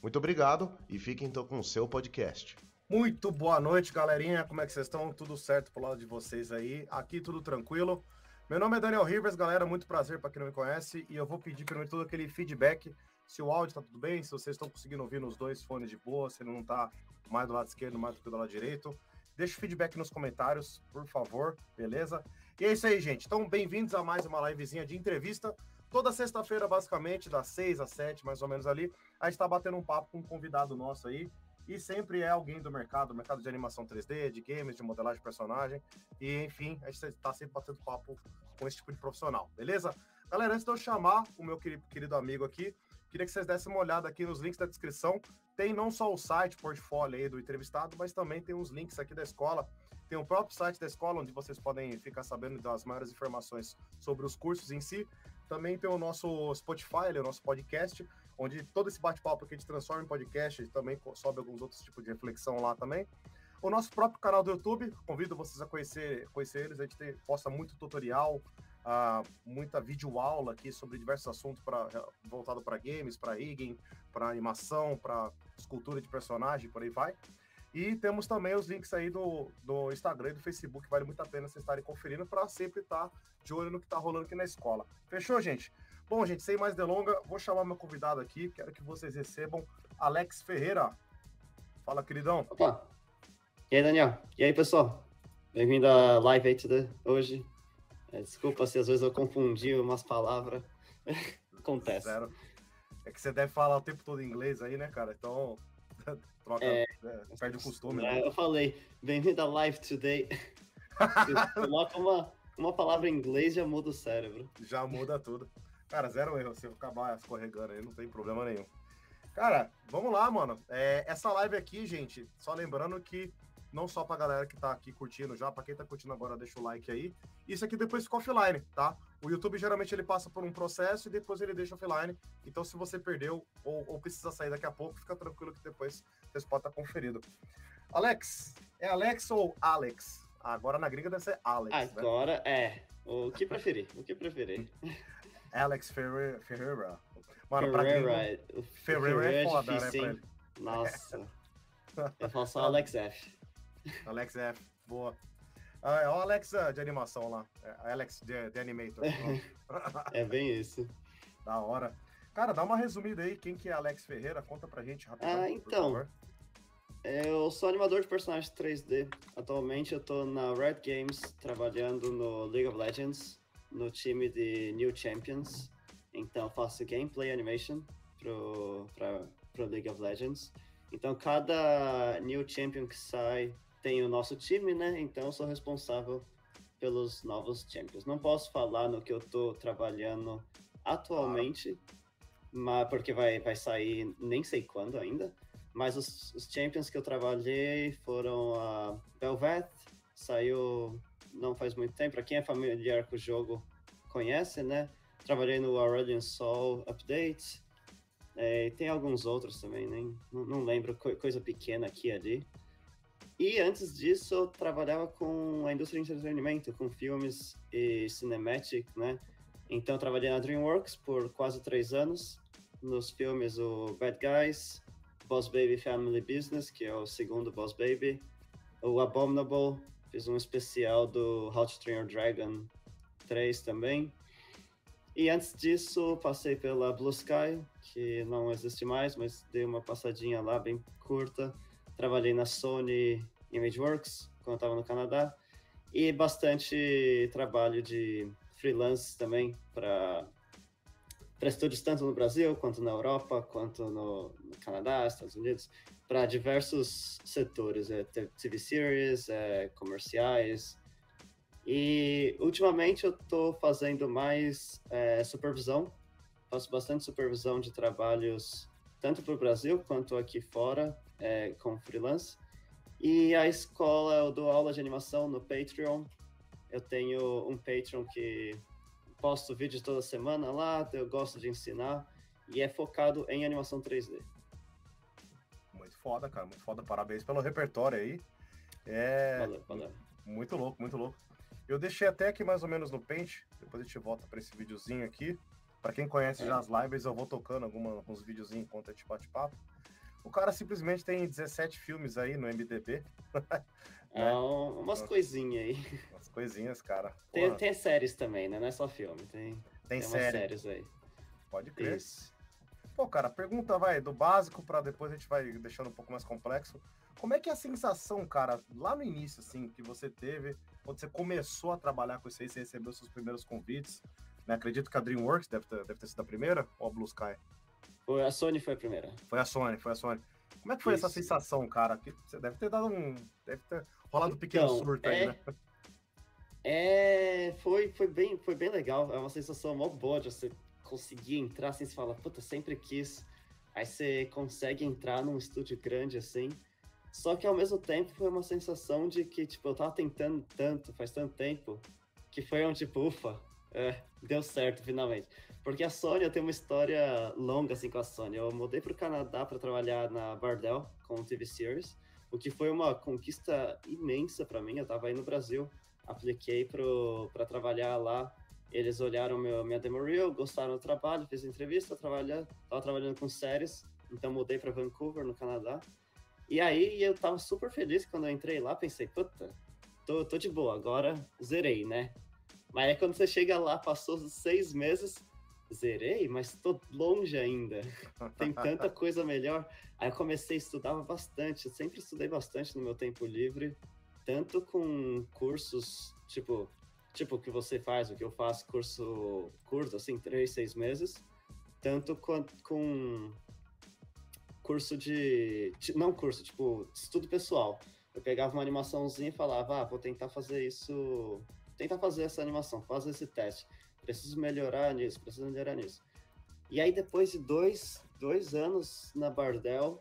Muito obrigado e fiquem então com o seu podcast. Muito boa noite, galerinha. Como é que vocês estão? Tudo certo pro lado de vocês aí? Aqui tudo tranquilo. Meu nome é Daniel Rivers, galera. Muito prazer para quem não me conhece. E eu vou pedir primeiro todo aquele feedback. Se o áudio tá tudo bem, se vocês estão conseguindo ouvir nos dois fones de boa, se não tá mais do lado esquerdo, mais do que do lado direito. Deixa o feedback nos comentários, por favor, beleza? E é isso aí, gente. Então, bem-vindos a mais uma livezinha de entrevista. Toda sexta-feira, basicamente, das 6 às 7, mais ou menos ali, a gente está batendo um papo com um convidado nosso aí. E sempre é alguém do mercado, mercado de animação 3D, de games, de modelagem de personagem. E, enfim, a gente está sempre batendo papo com esse tipo de profissional, beleza? Galera, antes de eu chamar o meu querido amigo aqui, queria que vocês dessem uma olhada aqui nos links da descrição. Tem não só o site, portfólio aí do entrevistado, mas também tem uns links aqui da escola. Tem o próprio site da escola, onde vocês podem ficar sabendo das maiores informações sobre os cursos em si. Também tem o nosso Spotify, o nosso podcast, onde todo esse bate-papo que a gente transforma em podcast, também sobe alguns outros tipos de reflexão lá também. O nosso próprio canal do YouTube, convido vocês a conhecer, conhecer eles, a gente tem, posta muito tutorial, uh, muita videoaula aqui sobre diversos assuntos pra, voltado para games, para rigging, para animação, para escultura de personagem, por aí vai. E temos também os links aí do, do Instagram e do Facebook, vale muito a pena vocês estarem conferindo para sempre estar de olho no que está rolando aqui na escola. Fechou, gente? Bom, gente, sem mais delonga, vou chamar meu convidado aqui. Quero que vocês recebam Alex Ferreira. Fala, queridão. Opa! E aí, Daniel? E aí, pessoal? Bem-vindo à live aí today, hoje. É, desculpa se às vezes eu confundi umas palavras. Acontece. Zero. É que você deve falar o tempo todo em inglês aí, né, cara? Então, troca, é, né? perde o costume. Né? Eu falei, bem-vindo à live today. Coloca uma, uma palavra em inglês já muda o cérebro. Já muda tudo. Cara, zero erro. Se eu acabar escorregando aí, não tem problema nenhum. Cara, vamos lá, mano. É, essa live aqui, gente, só lembrando que não só pra galera que tá aqui curtindo já, pra quem tá curtindo agora, deixa o like aí. Isso aqui depois fica offline, tá? O YouTube geralmente ele passa por um processo e depois ele deixa offline. Então, se você perdeu ou, ou precisa sair daqui a pouco, fica tranquilo que depois você pode estar tá conferido. Alex, é Alex ou Alex? Agora na gringa deve ser Alex. Né? Agora né? é. O que preferir, o que preferir. Alex Ferreira. Ferreira. Mano, Ferreira, pra quem... Ferreira, é, é foda, né, difícil, né, Nossa. Eu falo só Alex F. Alex F, boa. Ah, é o Alex uh, de animação lá. É, Alex de, de Animator. é bem isso. Da hora. Cara, dá uma resumida aí. Quem que é Alex Ferreira? Conta pra gente rapidinho. Ah, então. Eu sou animador de personagens 3D. Atualmente eu tô na Red Games trabalhando no League of Legends, no time de New Champions. Então faço gameplay animation pro League of Legends. Então cada New Champion que sai tem o nosso time, né? Então eu sou responsável pelos novos champions. Não posso falar no que eu tô trabalhando atualmente, mas porque vai, vai sair nem sei quando ainda. Mas os, os champions que eu trabalhei foram a Belveth, saiu não faz muito tempo. Para quem é familiar com o jogo conhece, né? Trabalhei no Aurelion Sol Update. É, tem alguns outros também, nem, não, não lembro, coisa pequena aqui e ali. E antes disso, eu trabalhava com a indústria de entretenimento, com filmes e cinematic, né? Então, eu trabalhei na DreamWorks por quase três anos, nos filmes o Bad Guys, Boss Baby Family Business, que é o segundo Boss Baby, o Abominable, fiz um especial do How to Train Your Dragon 3 também. E antes disso, passei pela Blue Sky, que não existe mais, mas dei uma passadinha lá bem curta trabalhei na Sony Imageworks, quando estava no Canadá, e bastante trabalho de freelance também para para estúdios tanto no Brasil, quanto na Europa, quanto no, no Canadá, Estados Unidos, para diversos setores, é, TV series, é, comerciais. E ultimamente eu estou fazendo mais é, supervisão, faço bastante supervisão de trabalhos tanto para o Brasil quanto aqui fora, é, como freelance. E a escola, eu dou aula de animação no Patreon. Eu tenho um Patreon que posto vídeos toda semana lá, eu gosto de ensinar. E é focado em animação 3D. Muito foda, cara, muito foda. Parabéns pelo repertório aí. É. Valeu, valeu. Muito louco, muito louco. Eu deixei até aqui mais ou menos no Paint, depois a gente volta para esse videozinho aqui. Para quem conhece é. já as lives, eu vou tocando alguma, alguns videozinhos enquanto a gente bate papo. O cara simplesmente tem 17 filmes aí no MDB. É, né? umas coisinhas aí. Umas coisinhas, cara. Tem, tem, séries também, né? Não é só filme. Tem, tem, tem série. séries aí. Pode crer. Isso. Pô, cara, pergunta, vai, do básico para depois a gente vai deixando um pouco mais complexo. Como é que é a sensação, cara, lá no início, assim, que você teve, quando você começou a trabalhar com isso aí, você recebeu seus primeiros convites, né? Acredito que a DreamWorks deve ter, deve ter sido a primeira, ou a Blue Sky? Foi a Sony foi a primeira. Foi a Sony, foi a Sony. Como é que foi isso. essa sensação, cara? Que você deve ter dado um... Deve ter rolado um pequeno então, surto é... aí, né? É, foi, foi, bem, foi bem legal. É uma sensação mó boa de você conseguir entrar assim, você fala, puta, sempre quis. Aí você consegue entrar num estúdio grande assim. Só que ao mesmo tempo foi uma sensação de que, tipo, eu tava tentando tanto, faz tanto tempo, que foi um tipo, ufa, é, deu certo finalmente. Porque a Sony, eu tenho uma história longa assim com a Sony. Eu mudei pro Canadá para trabalhar na Bardell com o TV Series, o que foi uma conquista imensa para mim. Eu tava aí no Brasil, apliquei para trabalhar lá. Eles olharam meu, minha demo reel, gostaram do trabalho, fiz entrevista, trabalhar, tava trabalhando com séries, então mudei para Vancouver, no Canadá. E aí eu tava super feliz quando eu entrei lá, pensei, puta, tô, tô de boa, agora zerei, né? Mas aí quando você chega lá, passou seis meses, zerei, mas tô longe ainda. Tem tanta coisa melhor. Aí eu comecei a estudar bastante, eu sempre estudei bastante no meu tempo livre, tanto com cursos, tipo, tipo o que você faz, o que eu faço, curso curto, assim, três, seis meses, tanto com, com curso de. Não curso, tipo, estudo pessoal. Eu pegava uma animaçãozinha e falava, ah, vou tentar fazer isso. Tentar fazer essa animação, fazer esse teste. Preciso melhorar nisso, preciso melhorar nisso. E aí, depois de dois, dois anos na Bardell,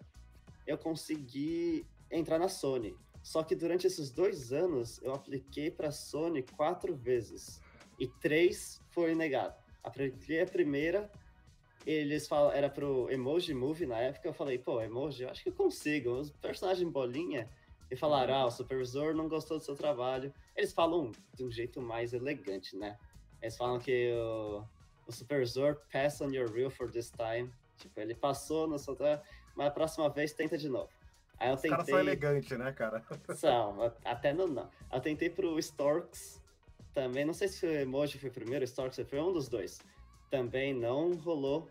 eu consegui entrar na Sony. Só que durante esses dois anos, eu apliquei para a Sony quatro vezes. E três foi negado. Apliquei a primeira, eles falam, era pro Emoji Movie na época, eu falei, pô, Emoji, eu acho que eu consigo. Os personagens bolinha, e falaram, ah, o supervisor não gostou do seu trabalho. Eles falam de um jeito mais elegante, né? Eles falam que o, o supervisor pass on your reel for this time. Tipo, ele passou no seu mas a próxima vez tenta de novo. Aí eu Os tentei... caras são elegantes, né, cara? São, até não, não. Eu tentei pro Storks também, não sei se o Emoji foi primeiro, o Storks foi um dos dois. Também não rolou.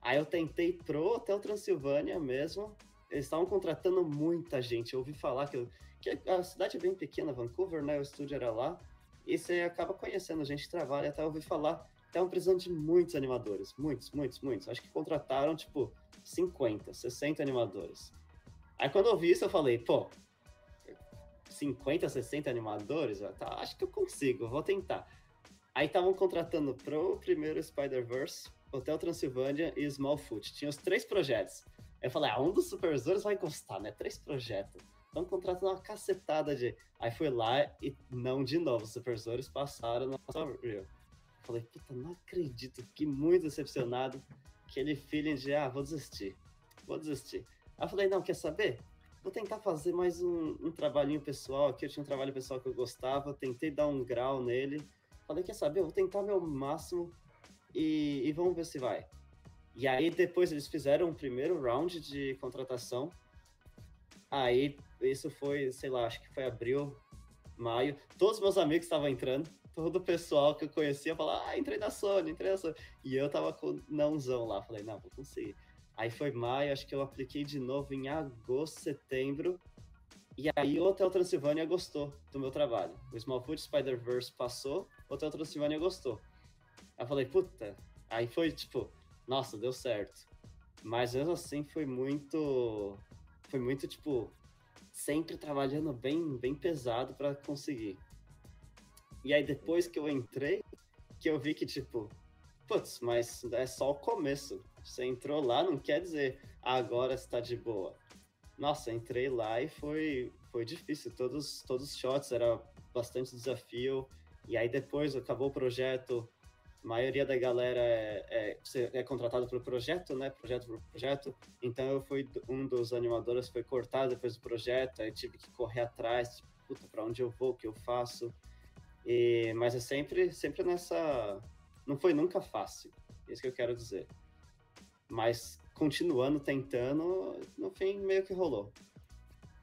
Aí eu tentei pro Hotel Transilvânia mesmo. Eles estavam contratando muita gente. Eu ouvi falar que, eu, que a cidade é bem pequena, Vancouver, né? O estúdio era lá. E você acaba conhecendo gente que trabalha. Até ouvi falar estavam precisando de muitos animadores. Muitos, muitos, muitos. Acho que contrataram, tipo, 50, 60 animadores. Aí quando eu vi isso, eu falei, pô, 50, 60 animadores? Tá, acho que eu consigo, vou tentar. Aí estavam contratando pro primeiro Spider-Verse, Hotel Transilvânia e Smallfoot. Tinha os três projetos. Eu falei, ah, um dos supervisores vai gostar, né? Três projetos. Então contratando uma cacetada de. Aí fui lá e não de novo. Os supervisores passaram no Falei, puta, não acredito. Fiquei muito decepcionado. Aquele feeling de, ah, vou desistir. Vou desistir. Aí eu falei, não, quer saber? Vou tentar fazer mais um, um trabalhinho pessoal aqui. Eu tinha um trabalho pessoal que eu gostava. Tentei dar um grau nele. Falei, quer saber? Eu vou tentar meu máximo e, e vamos ver se vai. E aí depois eles fizeram o primeiro round de contratação. Aí isso foi, sei lá, acho que foi abril, maio. Todos meus amigos estavam entrando, todo o pessoal que eu conhecia falava, ah, entrei na Sony, entrei na Sony. E eu tava com nãozão lá, falei, não, vou conseguir. Aí foi maio, acho que eu apliquei de novo em agosto, setembro. E aí o Hotel Transilvânia gostou do meu trabalho. O Smallfoot Spider-Verse passou, o Hotel Transilvânia gostou. Aí eu falei, puta. Aí foi tipo, nossa, deu certo. Mas mesmo assim foi muito. Foi muito, tipo, sempre trabalhando bem, bem pesado para conseguir. E aí depois que eu entrei, que eu vi que, tipo, putz, mas é só o começo. Você entrou lá, não quer dizer agora está de boa. nossa, entrei lá e foi, foi difícil. Todos, todos os shots era bastante desafio. E aí depois acabou o projeto, a maioria da galera é, é, é contratado pelo projeto, né? Projeto por projeto. Então eu fui um dos animadores, foi cortado depois do projeto, aí tive que correr atrás, tipo, puta, para onde eu vou, o que eu faço. E, mas é sempre, sempre nessa. Não foi nunca fácil, é isso que eu quero dizer. Mas continuando tentando, no fim meio que rolou.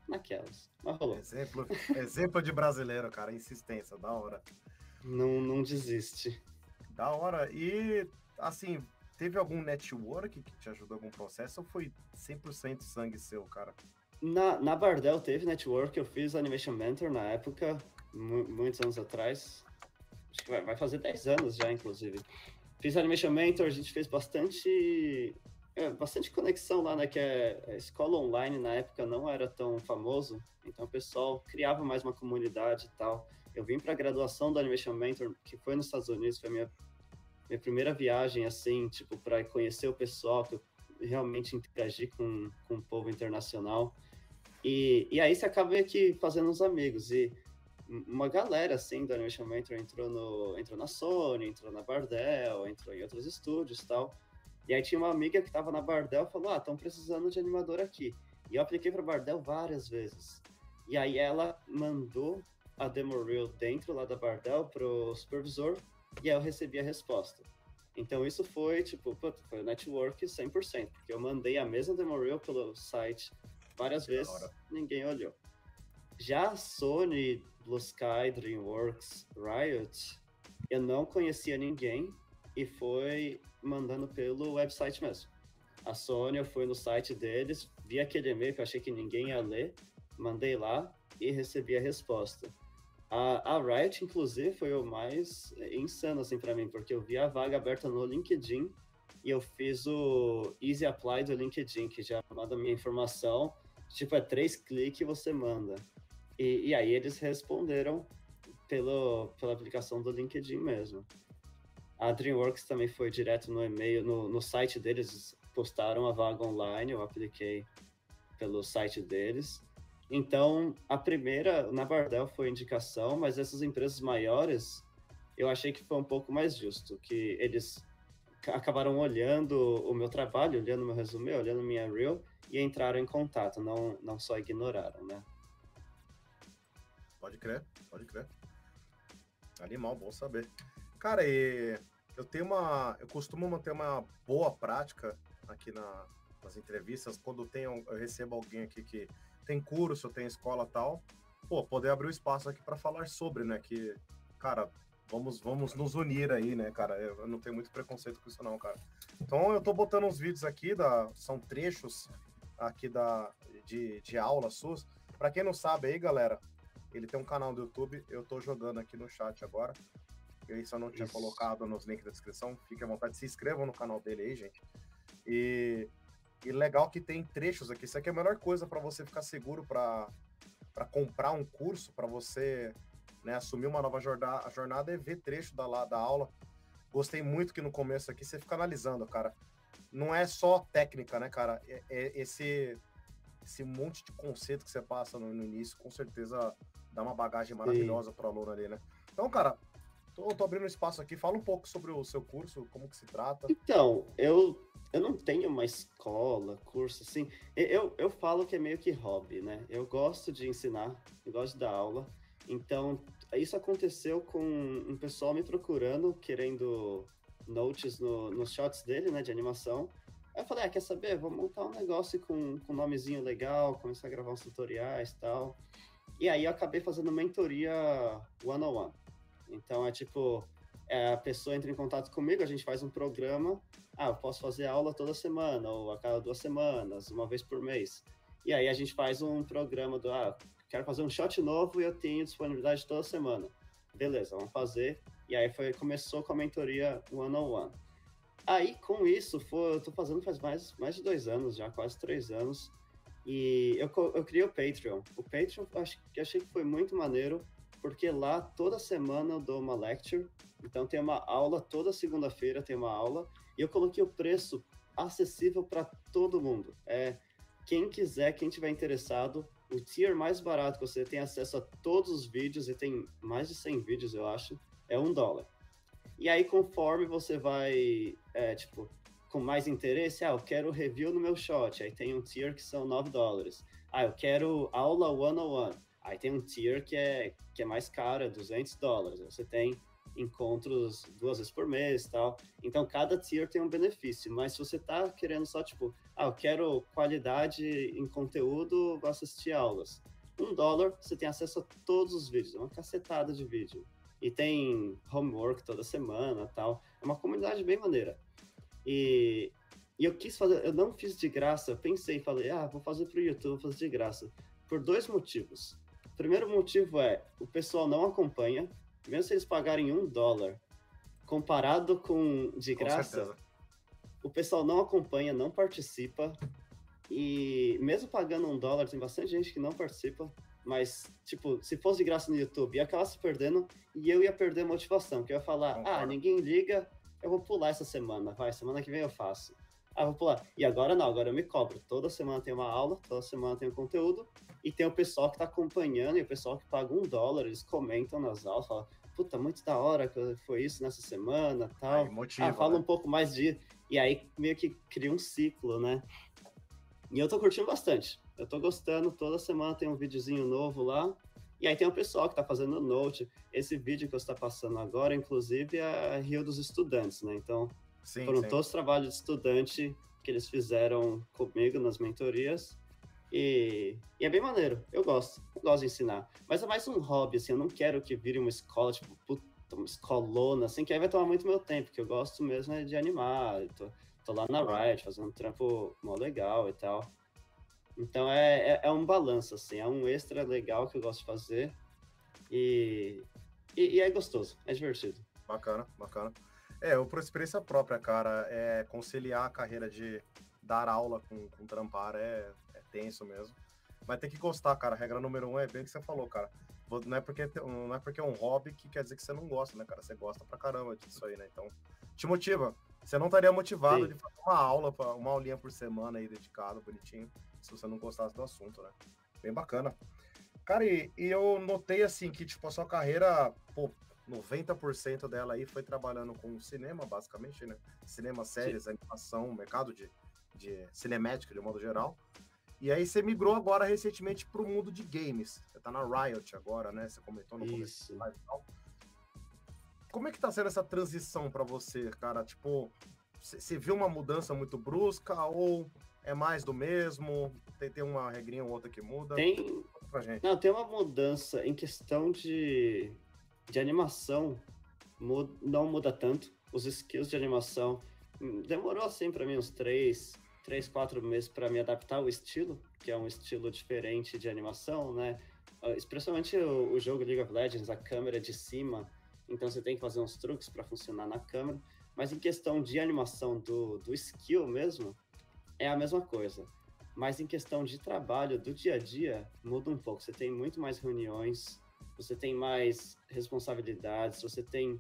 Naquelas, mas rolou. Exemplo, exemplo de brasileiro, cara, insistência, da hora. Não, não desiste. Da hora. E, assim, teve algum network que te ajudou algum processo ou foi 100% sangue seu, cara? Na, na Bardell teve network, eu fiz Animation Mentor na época, muitos anos atrás. Acho que vai, vai fazer 10 anos já, inclusive. Fiz Animation Mentor, a gente fez bastante é, bastante conexão lá, né? Que é, a escola online na época não era tão famoso, então o pessoal criava mais uma comunidade e tal. Eu vim para a graduação do Animation Mentor, que foi nos Estados Unidos, foi a minha, minha primeira viagem, assim, tipo, para conhecer o pessoal, que eu realmente interagi com, com o povo internacional. E, e aí você acaba aqui fazendo uns amigos. E uma galera, assim, do Animation Mentor entrou, no, entrou na Sony, entrou na Bardell, entrou em outros estúdios e tal. E aí tinha uma amiga que estava na Bardell e falou: Ah, estão precisando de animador aqui. E eu apliquei para Bardell várias vezes. E aí ela mandou a demo reel dentro lá da Bardell pro supervisor e aí eu recebi a resposta. Então isso foi, tipo, foi o network 100%, porque eu mandei a mesma demo reel pelo site várias que vezes, ninguém olhou. Já a Sony, Blue Sky, DreamWorks, Riot, eu não conhecia ninguém e foi mandando pelo website mesmo. A Sony, eu fui no site deles, vi aquele e-mail que eu achei que ninguém ia ler, mandei lá e recebi a resposta. A, a Riot, inclusive, foi o mais insano, assim, para mim, porque eu vi a vaga aberta no LinkedIn e eu fiz o Easy Apply do LinkedIn, que já manda minha informação. Tipo, é três cliques e você manda. E, e aí eles responderam pelo, pela aplicação do LinkedIn mesmo. A DreamWorks também foi direto no e-mail, no, no site deles, postaram a vaga online, eu apliquei pelo site deles. Então, a primeira, na Bardell, foi indicação, mas essas empresas maiores, eu achei que foi um pouco mais justo, que eles acabaram olhando o meu trabalho, olhando meu resumo, olhando minha reel, e entraram em contato, não, não só ignoraram, né? Pode crer, pode crer. Animal, bom saber. Cara, e eu tenho uma. Eu costumo manter uma boa prática aqui na, nas entrevistas, quando tenho, eu recebo alguém aqui que tem curso, tem escola tal, pô, poder abrir o um espaço aqui para falar sobre, né? Que, cara, vamos, vamos nos unir aí, né, cara? Eu, não tenho muito preconceito com isso, não, cara. Então eu tô botando uns vídeos aqui, da, são trechos aqui da, de, de aula SUS. Para quem não sabe aí, galera, ele tem um canal do YouTube, eu tô jogando aqui no chat agora. Eu isso eu não tinha isso. colocado nos links da descrição. Fique à vontade, se inscrevam no canal dele aí, gente. E e legal que tem trechos aqui. Isso aqui é a melhor coisa para você ficar seguro para comprar um curso, para você né, assumir uma nova jornada, jornada é ver trecho da, da aula. Gostei muito que no começo aqui você fica analisando, cara. Não é só técnica, né, cara? É, é esse, esse monte de conceito que você passa no, no início, com certeza dá uma bagagem maravilhosa para o aluno ali, né? Então, cara, tô, tô abrindo espaço aqui. Fala um pouco sobre o seu curso, como que se trata. Então, eu eu não tenho uma escola, curso, assim. Eu, eu falo que é meio que hobby, né? Eu gosto de ensinar, eu gosto de dar aula. Então, isso aconteceu com um pessoal me procurando, querendo notes no, nos shots dele, né, de animação. Aí eu falei, ah, quer saber? Vou montar um negócio com, com um nomezinho legal, começar a gravar uns tutoriais e tal. E aí eu acabei fazendo mentoria one-on-one. -on -one. Então, é tipo, é, a pessoa entra em contato comigo, a gente faz um programa. Ah, eu posso fazer aula toda semana, ou a cada duas semanas, uma vez por mês. E aí a gente faz um programa do, ah, quero fazer um shot novo e eu tenho disponibilidade toda semana. Beleza, vamos fazer. E aí foi, começou com a mentoria one-on-one. -on -one. Aí, com isso, foi, eu tô fazendo faz mais, mais de dois anos já, quase três anos. E eu, eu criei o Patreon. O Patreon, acho, achei que foi muito maneiro, porque lá toda semana eu dou uma lecture, então tem uma aula toda segunda-feira tem uma aula e eu coloquei o preço acessível para todo mundo. É quem quiser, quem tiver interessado, o tier mais barato que você tem acesso a todos os vídeos, e tem mais de 100 vídeos, eu acho, é um dólar. E aí, conforme você vai, é, tipo, com mais interesse, ah, eu quero review no meu shot, aí tem um tier que são 9 dólares. Ah, eu quero aula one-on-one, aí tem um tier que é, que é mais caro, é 200 dólares. Você tem encontros duas vezes por mês tal. Então, cada tier tem um benefício, mas se você tá querendo só, tipo, ah, eu quero qualidade em conteúdo, vou assistir aulas. Um dólar, você tem acesso a todos os vídeos, é uma cacetada de vídeo. E tem homework toda semana tal. É uma comunidade bem maneira. E, e eu quis fazer, eu não fiz de graça, eu pensei, falei, ah, vou fazer pro YouTube, vou fazer de graça. Por dois motivos. O primeiro motivo é, o pessoal não acompanha, mesmo se eles pagarem um dólar, comparado com de graça, o pessoal não acompanha, não participa. E mesmo pagando um dólar, tem bastante gente que não participa. Mas, tipo, se fosse de graça no YouTube, ia acabar se perdendo e eu ia perder a motivação. Que eu ia falar, ah, ninguém liga, eu vou pular essa semana, vai, semana que vem eu faço. Ah, vou pular. E agora não, agora eu me cobro. Toda semana tem uma aula, toda semana tem um conteúdo, e tem o pessoal que tá acompanhando, e o pessoal que paga um dólar, eles comentam nas aulas, falam, puta, muito da hora que foi isso nessa semana, tal. Aí, motiva, ah, fala né? um pouco mais de... E aí meio que cria um ciclo, né? E eu tô curtindo bastante. Eu tô gostando, toda semana tem um videozinho novo lá. E aí tem o pessoal que tá fazendo note. Esse vídeo que você tá passando agora, inclusive, é Rio dos Estudantes, né? Então, sim, foram sim. todos os trabalhos de estudante que eles fizeram comigo nas mentorias. E, e, é bem maneiro, eu gosto, eu gosto de ensinar. Mas é mais um hobby, assim, eu não quero que vire uma escola, tipo, puta, uma escolona, assim, que aí vai tomar muito meu tempo, que eu gosto mesmo é de animar. Tô, tô lá na Riot, fazendo um trampo mó legal e tal. Então é, é, é, um balanço, assim, é um extra legal que eu gosto de fazer. E, e, e é gostoso, é divertido. Bacana, bacana. É, eu por experiência própria, cara, é conciliar a carreira de dar aula com, com trampar é, tenso mesmo. Mas tem que gostar, cara. A regra número um é bem o que você falou, cara. Não é, porque, não é porque é um hobby que quer dizer que você não gosta, né, cara? Você gosta pra caramba disso aí, né? Então, te motiva. Você não estaria motivado Sim. de fazer uma aula, uma aulinha por semana aí dedicado, bonitinho, se você não gostasse do assunto, né? Bem bacana. Cara, e, e eu notei assim que, tipo, a sua carreira, pô, 90% dela aí foi trabalhando com cinema, basicamente, né? Cinema, séries, Sim. animação, mercado de, de cinemática de modo geral. E aí você migrou agora recentemente para o mundo de games. Você tá na Riot agora, né? Você comentou no começo live e tal. Como é que tá sendo essa transição para você, cara? Tipo, você viu uma mudança muito brusca ou é mais do mesmo? Tem, tem uma regrinha ou outra que muda? Tem. Não, tem uma mudança em questão de, de animação. Muda, não muda tanto. Os skills de animação. Hum, demorou assim para mim uns três, três, quatro meses para me adaptar ao estilo, que é um estilo diferente de animação, né? Ah, especialmente o, o, jogo League of Legends, a câmera de cima, então você tem que fazer uns truques para funcionar na câmera. Mas em questão de animação do, do skill mesmo, é a mesma coisa. Mas em questão de trabalho do dia a dia, muda um pouco. Você tem muito mais reuniões, você tem mais responsabilidades, você tem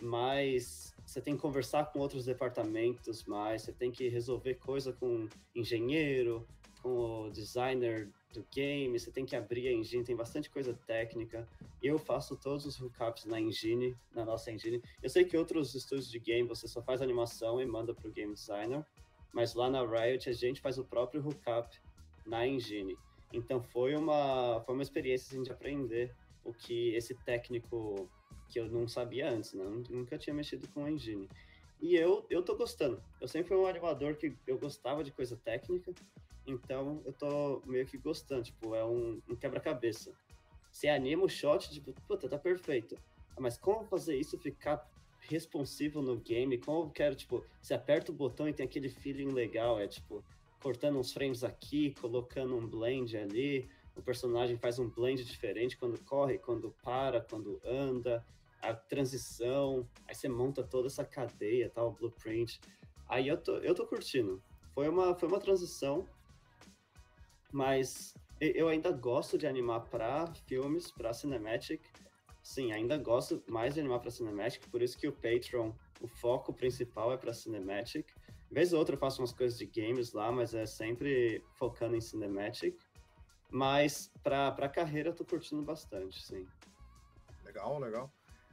mais você tem que conversar com outros departamentos mais, você tem que resolver coisa com engenheiro, com o designer do game, você tem que abrir a engine, tem bastante coisa técnica. Eu faço todos os hookups na engine, na nossa engine. Eu sei que outros estúdios de game você só faz animação e manda para o game designer, mas lá na Riot a gente faz o próprio hookup na engine. Então foi uma foi uma experiência assim, de aprender o que esse técnico que eu não sabia antes, né? nunca tinha mexido com engine. E eu, eu tô gostando. Eu sempre fui um animador que eu gostava de coisa técnica, então eu tô meio que gostando. Tipo, é um, um quebra-cabeça. Você anima o shot, tipo, puta, tá perfeito. Mas como fazer isso ficar responsivo no game? Como eu quero, tipo, você aperta o botão e tem aquele feeling legal, é tipo, cortando uns frames aqui, colocando um blend ali, o personagem faz um blend diferente quando corre, quando para, quando anda a transição, aí você monta toda essa cadeia, tal, o blueprint. Aí eu tô, eu tô curtindo. Foi uma, foi uma transição, mas eu ainda gosto de animar para filmes, para cinematic. Sim, ainda gosto mais de animar para cinematic, por isso que o Patreon, o foco principal é para cinematic. Vez ou outra eu faço umas coisas de games lá, mas é sempre focando em cinematic. Mas pra, pra carreira eu tô curtindo bastante, sim. Legal, legal.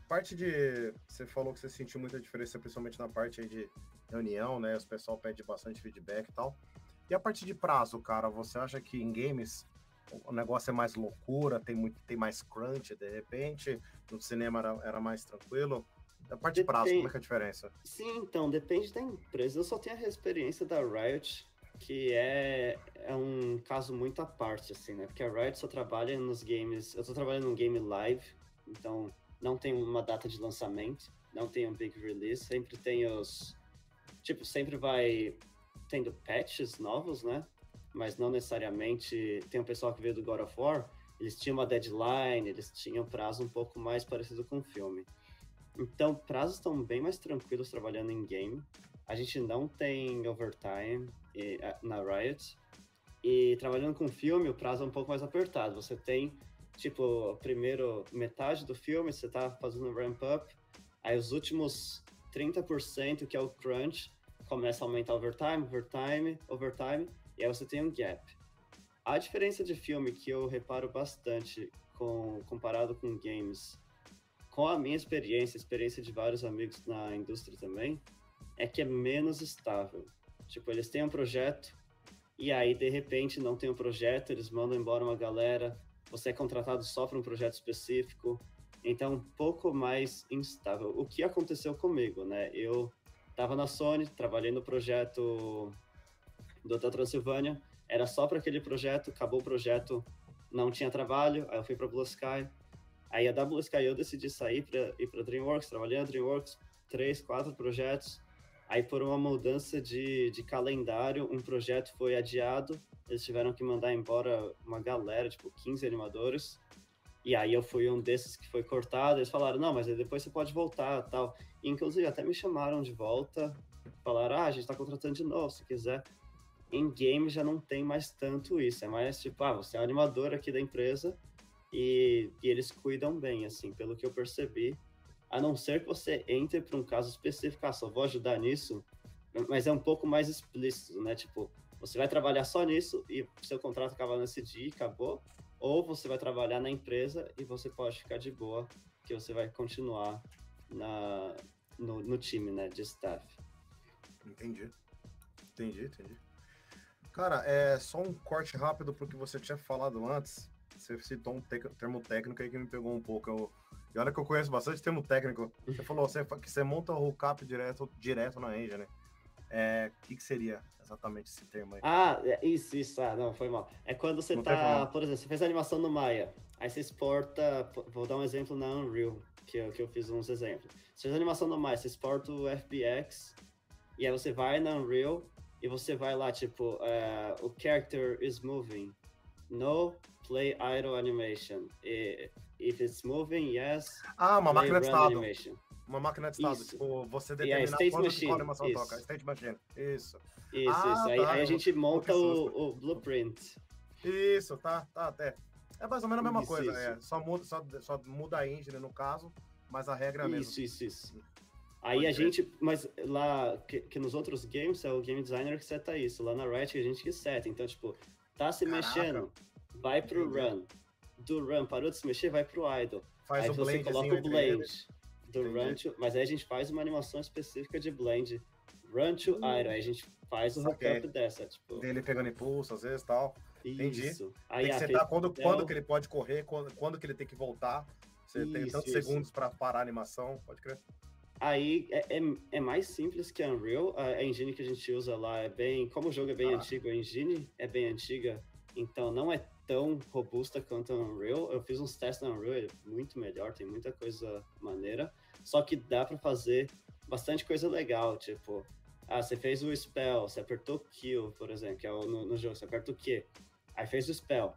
Parte de. Você falou que você sentiu muita diferença, principalmente na parte de reunião, né? Os pessoal pede bastante feedback e tal. E a parte de prazo, cara, você acha que em games o negócio é mais loucura, tem, muito, tem mais crunch de repente, no cinema era, era mais tranquilo? A parte de prazo, como é que é a diferença? Sim, então, depende da empresa. Eu só tenho a experiência da Riot, que é, é um caso muito à parte, assim, né? Porque a Riot só trabalha nos games. Eu tô trabalhando num game live, então não tem uma data de lançamento, não tem um big release, sempre tem os. Tipo, sempre vai tendo patches novos, né? Mas não necessariamente. Tem um pessoal que veio do God of War, eles tinham uma deadline, eles tinham prazo um pouco mais parecido com o filme. Então, prazos estão bem mais tranquilos trabalhando em game. A gente não tem overtime na Riot. E trabalhando com filme, o prazo é um pouco mais apertado. Você tem, tipo, primeiro metade do filme, você tá fazendo ramp up, aí os últimos 30%, que é o crunch, começa a aumentar overtime, overtime, overtime, e aí você tem um gap. A diferença de filme que eu reparo bastante com, comparado com games, com a minha experiência, a experiência de vários amigos na indústria também, é que é menos estável. Tipo, eles têm um projeto e aí de repente não tem um projeto, eles mandam embora uma galera, você é contratado só para um projeto específico, então um pouco mais instável. O que aconteceu comigo, né? Eu estava na Sony, trabalhei no projeto do Hotel Transilvânia, era só para aquele projeto, acabou o projeto, não tinha trabalho, aí eu fui para Blue Sky. Aí a Blue Sky eu decidi sair para ir para DreamWorks, trabalhei na DreamWorks, três, quatro projetos. Aí, por uma mudança de, de calendário, um projeto foi adiado. Eles tiveram que mandar embora uma galera, tipo 15 animadores. E aí eu fui um desses que foi cortado. Eles falaram, não, mas depois você pode voltar tal. E, inclusive, até me chamaram de volta. Falaram, ah, a gente tá contratando de novo, se quiser. Em game já não tem mais tanto isso. É mais tipo, ah, você é um animador aqui da empresa. E, e eles cuidam bem, assim, pelo que eu percebi a não ser que você entre para um caso específico, ah, só vou ajudar nisso, mas é um pouco mais explícito, né? Tipo, você vai trabalhar só nisso e seu contrato acaba nesse dia e acabou, ou você vai trabalhar na empresa e você pode ficar de boa, que você vai continuar na, no, no time, né, de staff. Entendi. Entendi, entendi. Cara, é só um corte rápido porque você tinha falado antes. Você citou um termo técnico aí que me pegou um pouco. Eu e olha que eu conheço bastante termo técnico. Você falou você, que você monta o hookup direto, direto na engine, né? É, o que, que seria exatamente esse termo aí? Ah, é, isso, isso. Ah, não, foi mal. É quando você não tá, por exemplo, você fez a animação no Maya, aí você exporta, vou dar um exemplo na Unreal, que eu, que eu fiz uns exemplos. Você fez a animação no Maya, você exporta o FBX, e aí você vai na Unreal, e você vai lá, tipo, uh, o character is moving, no play idle animation. E, If it's moving, yes. Ah, uma máquina de estado. Animation. Uma máquina de estado. Isso. Tipo, você determina yeah, quando machine. a animação isso. toca. State machine. Isso. Isso, ah, isso. Tá. Aí, aí, a gente monta o, o, blueprint. Isso, tá, tá, até. É mais ou menos a mesma isso, coisa, é. Só muda, só, só muda a engine no caso, mas a regra é a mesma. Isso, isso, isso. Aí Pode a ver. gente, mas lá, que, que, nos outros games é o game designer que seta isso. Lá na Riot a gente que seta. Então, tipo, tá se Caraca. mexendo, vai pro Entendi. run do run parou de se mexer, vai pro idle. Faz aí o você coloca o blend do run to, mas aí a gente faz uma animação específica de blend run to hum. idle, aí a gente faz o hookup dessa, tipo. Ele pegando impulso às vezes, tal. Entendi. Isso. Aí tem que setar quando, quando que ele pode correr, quando, quando que ele tem que voltar. Você isso, tem tantos isso. segundos para parar a animação, pode crer. Aí é, é, é, mais simples que Unreal. A, a engine que a gente usa lá é bem. Como o jogo é bem ah. antigo, a engine é bem antiga, então não é tão robusta quanto a Unreal. Eu fiz uns testes na Unreal, é muito melhor, tem muita coisa maneira. Só que dá para fazer bastante coisa legal, tipo, ah, você fez o spell, você apertou kill, por exemplo, que é o, no, no jogo, você aperta o Q, aí fez o spell.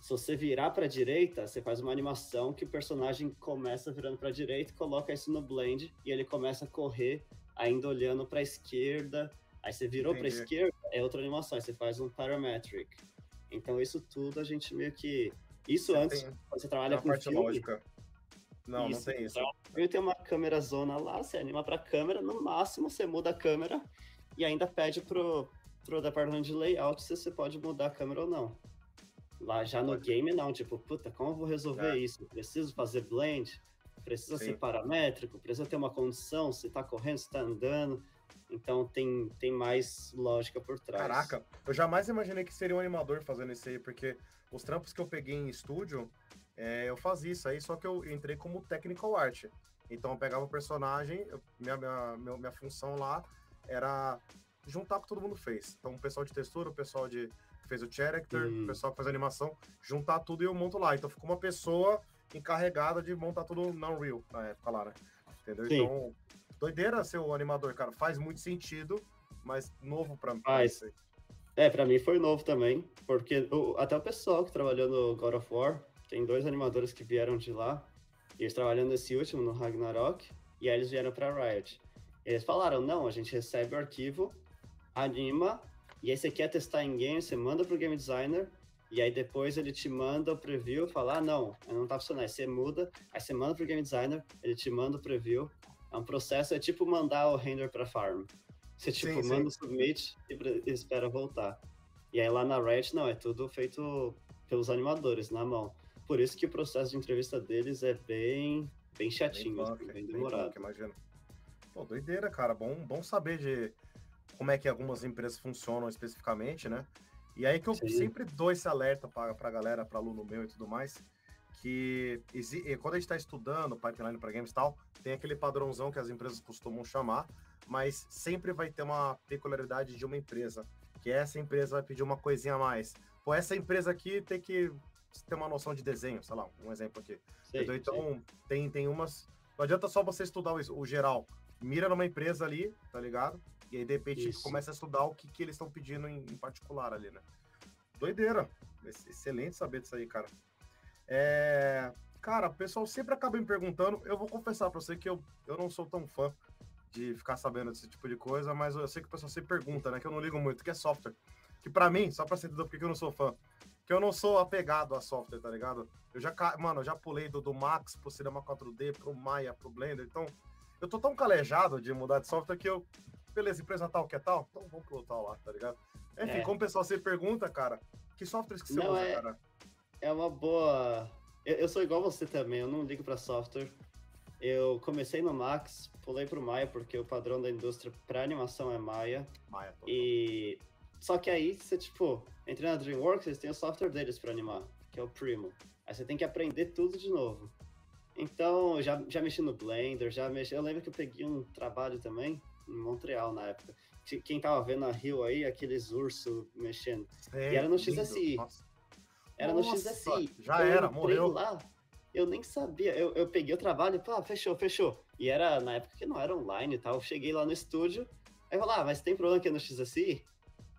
Se você virar para direita, você faz uma animação que o personagem começa virando para direita, coloca isso no blend e ele começa a correr ainda olhando para esquerda. Aí você virou para esquerda, é outra animação, aí você faz um parametric. Então isso tudo a gente meio que. Isso você antes, tem, quando você trabalha com filme. Lógica. Não, isso, não tem isso. Eu tenho uma câmera zona lá, você anima pra câmera, no máximo você muda a câmera e ainda pede pro, pro departamento de layout se você pode mudar a câmera ou não. Lá já no game não, tipo, puta, como eu vou resolver é. isso? Preciso fazer blend, precisa Sim. ser paramétrico, precisa ter uma condição, se tá correndo, se tá andando. Então tem, tem mais lógica por trás. Caraca, eu jamais imaginei que seria um animador fazendo isso aí, porque os trampos que eu peguei em estúdio, é, eu fazia isso aí, só que eu entrei como technical art. Então eu pegava o personagem, eu, minha, minha, minha, minha função lá era juntar o que todo mundo fez. Então o pessoal de textura, o pessoal de que fez o character, o pessoal que faz a animação, juntar tudo e eu monto lá. Então ficou uma pessoa encarregada de montar tudo na Unreal na época lá, né? Entendeu? Sim. Então, doideira ser o animador, cara. Faz muito sentido, mas novo pra mim. Faz. É, pra mim foi novo também, porque o, até o pessoal que trabalhou no God of War, tem dois animadores que vieram de lá, e eles trabalhando nesse último, no Ragnarok, e aí eles vieram pra Riot. Eles falaram, não, a gente recebe o arquivo, anima, e aí você quer testar em game, você manda pro game designer, e aí depois ele te manda o preview, fala, ah, não, não tá funcionando. Aí você muda, aí você manda pro game designer, ele te manda o preview. É um processo, é tipo mandar o render pra farm. Você tipo sim, manda o submit e espera voltar. E aí lá na Riot, não, é tudo feito pelos animadores, na mão. Por isso que o processo de entrevista deles é bem, bem chatinho, bem, punk, bem demorado. Bem imagina. Pô, doideira, cara. Bom, bom saber de como é que algumas empresas funcionam especificamente, né? E aí que eu Sim. sempre dou esse alerta para a galera, para aluno meu e tudo mais, que quando a gente está estudando pipeline para games e tal, tem aquele padrãozão que as empresas costumam chamar, mas sempre vai ter uma peculiaridade de uma empresa, que essa empresa vai pedir uma coisinha a mais. Pô, essa empresa aqui tem que ter uma noção de desenho, sei lá, um exemplo aqui. Então, então tem, tem umas. Não adianta só você estudar o, o geral. Mira numa empresa ali, tá ligado? E aí, de repente, Isso. começa a estudar o que, que eles estão pedindo em, em, particular ali, né? Doideira. Excelente saber disso aí, cara. É... Cara, o pessoal sempre acaba me perguntando. Eu vou confessar pra você que eu, eu não sou tão fã de ficar sabendo desse tipo de coisa, mas eu sei que o pessoal sempre pergunta, né? Que eu não ligo muito, que é software. Que para mim, só pra você entender por que eu não sou fã, que eu não sou apegado a software, tá ligado? Eu já, mano, eu já pulei do, do Max pro Cinema 4D, pro Maya, pro Blender, então eu tô tão calejado de mudar de software que eu beleza, empresa tal que é tal, então vamos pro tal lá, tá ligado? Enfim, é. como o pessoal se pergunta, cara, que softwares que você não, usa, é, cara? É uma boa. Eu, eu, sou igual você também, eu não ligo pra software. Eu comecei no Max, pulei pro Maya, porque o padrão da indústria pra animação é Maya. Maya. E. Só que aí você, tipo, entra na DreamWorks, eles têm o software deles pra animar, que é o Primo. Aí você tem que aprender tudo de novo. Então, já, já mexi no Blender, já mexi. Eu lembro que eu peguei um trabalho também em Montreal na época. Quem tava vendo a Rio aí, aqueles ursos mexendo. É, e era no XSI. Nossa. Era no Nossa, XSI. Já eu era, morreu. lá, eu nem sabia. Eu, eu peguei o trabalho e, pá, fechou, fechou. E era na época que não era online e tal. Eu cheguei lá no estúdio, aí eu falei, ah, mas tem problema aqui no XSI?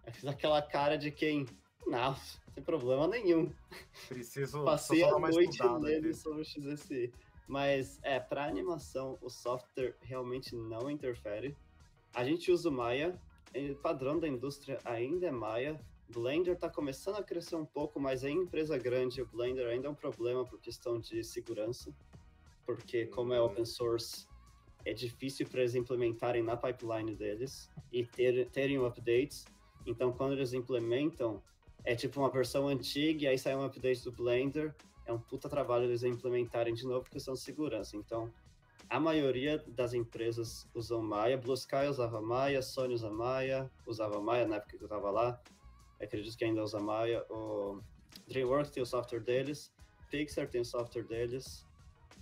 Eu fiz aquela cara de quem, não, sem problema nenhum. Preciso Passei a noite lendo sobre o XSI. Mas, é, para animação, o software realmente não interfere. A gente usa o Maya, o padrão da indústria ainda é Maya. Blender está começando a crescer um pouco, mas em empresa grande, o Blender ainda é um problema por questão de segurança, porque como é open source, é difícil para eles implementarem na pipeline deles e ter, terem updates. Então, quando eles implementam, é tipo uma versão antiga e aí sai um update do Blender. É um puta trabalho eles implementarem de novo por questão de segurança. Então, a maioria das empresas usam Maya. Blue Sky usava Maya, Sony usa Maya, usava Maya na época que eu estava lá. Acredito que ainda usa Maya. O DreamWorks tem o software deles, Pixar tem o software deles.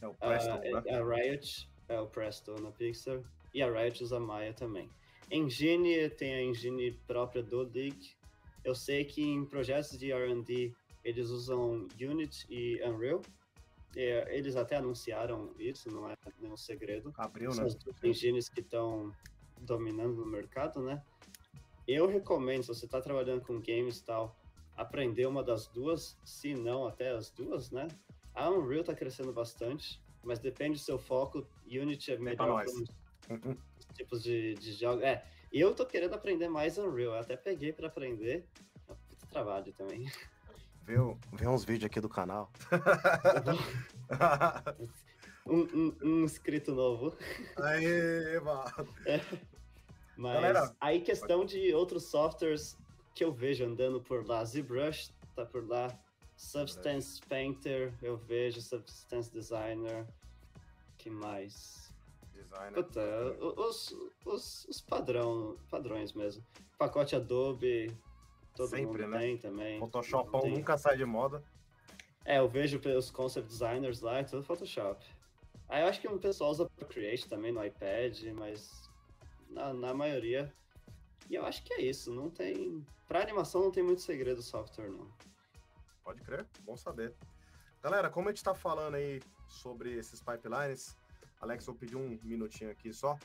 É o Presto, a, né? a Riot é o Presto na Pixar e a Riot usa Maya também. Engine tem a engine própria do League. Eu sei que em projetos de R&D eles usam Unity e Unreal. É, eles até anunciaram isso, não é nenhum segredo. Abriu, São né? Os engines que estão dominando no mercado, né? Eu recomendo, se você está trabalhando com games e tal, aprender uma das duas, se não até as duas, né? A Unreal está crescendo bastante, mas depende do seu foco. Unity é melhor para uhum. tipos de, de jogos. É, eu tô querendo aprender mais Unreal, eu até peguei para aprender. É um puta trabalho também. Vê, vê uns vídeos aqui do canal. um, um, um, inscrito novo. Aê, mano. É. Mas Galera, aí questão de outros softwares que eu vejo andando por lá, ZBrush tá por lá, Substance Painter, eu vejo Substance Designer, que mais? Designer. Puta, os, os, os padrão, padrões mesmo. Pacote Adobe, todo Sempre, mundo né? tem também. Photoshop nunca sai de moda. É, eu vejo os concept designers lá, é tudo Photoshop. Aí eu acho que o pessoal usa Procreate também no iPad, mas na, na maioria. E eu acho que é isso, não tem. Pra animação não tem muito segredo o software, não. Pode crer, bom saber. Galera, como a gente tá falando aí sobre esses pipelines, Alex, vou pedir um minutinho aqui só.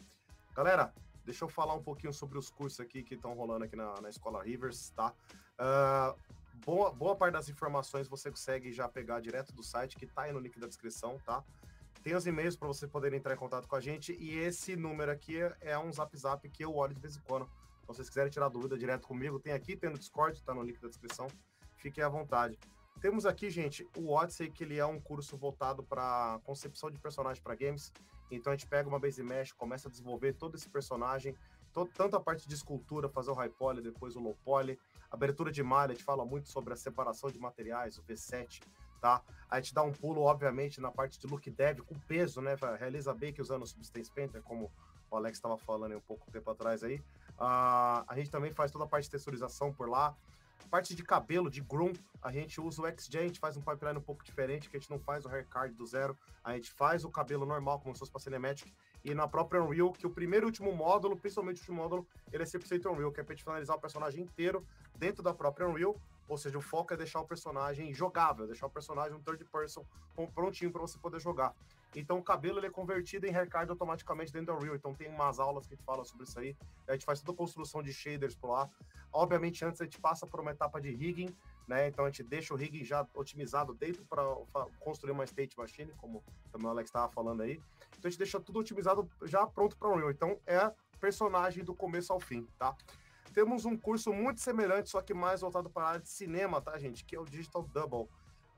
Galera, deixa eu falar um pouquinho sobre os cursos aqui que estão rolando aqui na, na Escola Rivers, tá? Uh, boa, boa parte das informações você consegue já pegar direto do site, que tá aí no link da descrição, tá? Tem os e-mails para você poder entrar em contato com a gente e esse número aqui é um zap zap que eu olho de vez em quando. Se vocês quiserem tirar dúvida direto comigo, tem aqui, tem no Discord, tá no link da descrição. Fiquem à vontade. Temos aqui, gente, o Odyssey, que ele é um curso voltado para concepção de personagem para games. Então a gente pega uma base mesh, começa a desenvolver todo esse personagem, tanto a parte de escultura, fazer o high poly, depois o low poly, abertura de malha, a gente fala muito sobre a separação de materiais, o V7, tá? A gente dá um pulo, obviamente, na parte de look dev com peso, né? Realiza bake usando o Substance Painter, como o Alex estava falando um pouco tempo atrás aí. Uh, a gente também faz toda a parte de texturização por lá. Parte de cabelo, de groom, a gente usa o XJ, a gente faz um pipeline um pouco diferente, que a gente não faz o hair card do zero, a gente faz o cabelo normal, como se fosse para Cinematic, e na própria Unreal, que o primeiro e último módulo, principalmente o último módulo, ele é 100% Unreal, que é para gente finalizar o personagem inteiro dentro da própria Unreal, ou seja, o foco é deixar o personagem jogável, deixar o personagem um third person prontinho para você poder jogar. Então o cabelo ele é convertido em haircard automaticamente dentro da Unreal. Então tem umas aulas que a gente fala sobre isso aí. A gente faz toda a construção de shaders por lá. Obviamente antes a gente passa por uma etapa de rigging, né? Então a gente deixa o rigging já otimizado dentro para construir uma state machine, como também o Alex estava falando aí. Então a gente deixa tudo otimizado já pronto para Unreal. Então é personagem do começo ao fim, tá? Temos um curso muito semelhante, só que mais voltado para a área de cinema, tá, gente? Que é o Digital Double.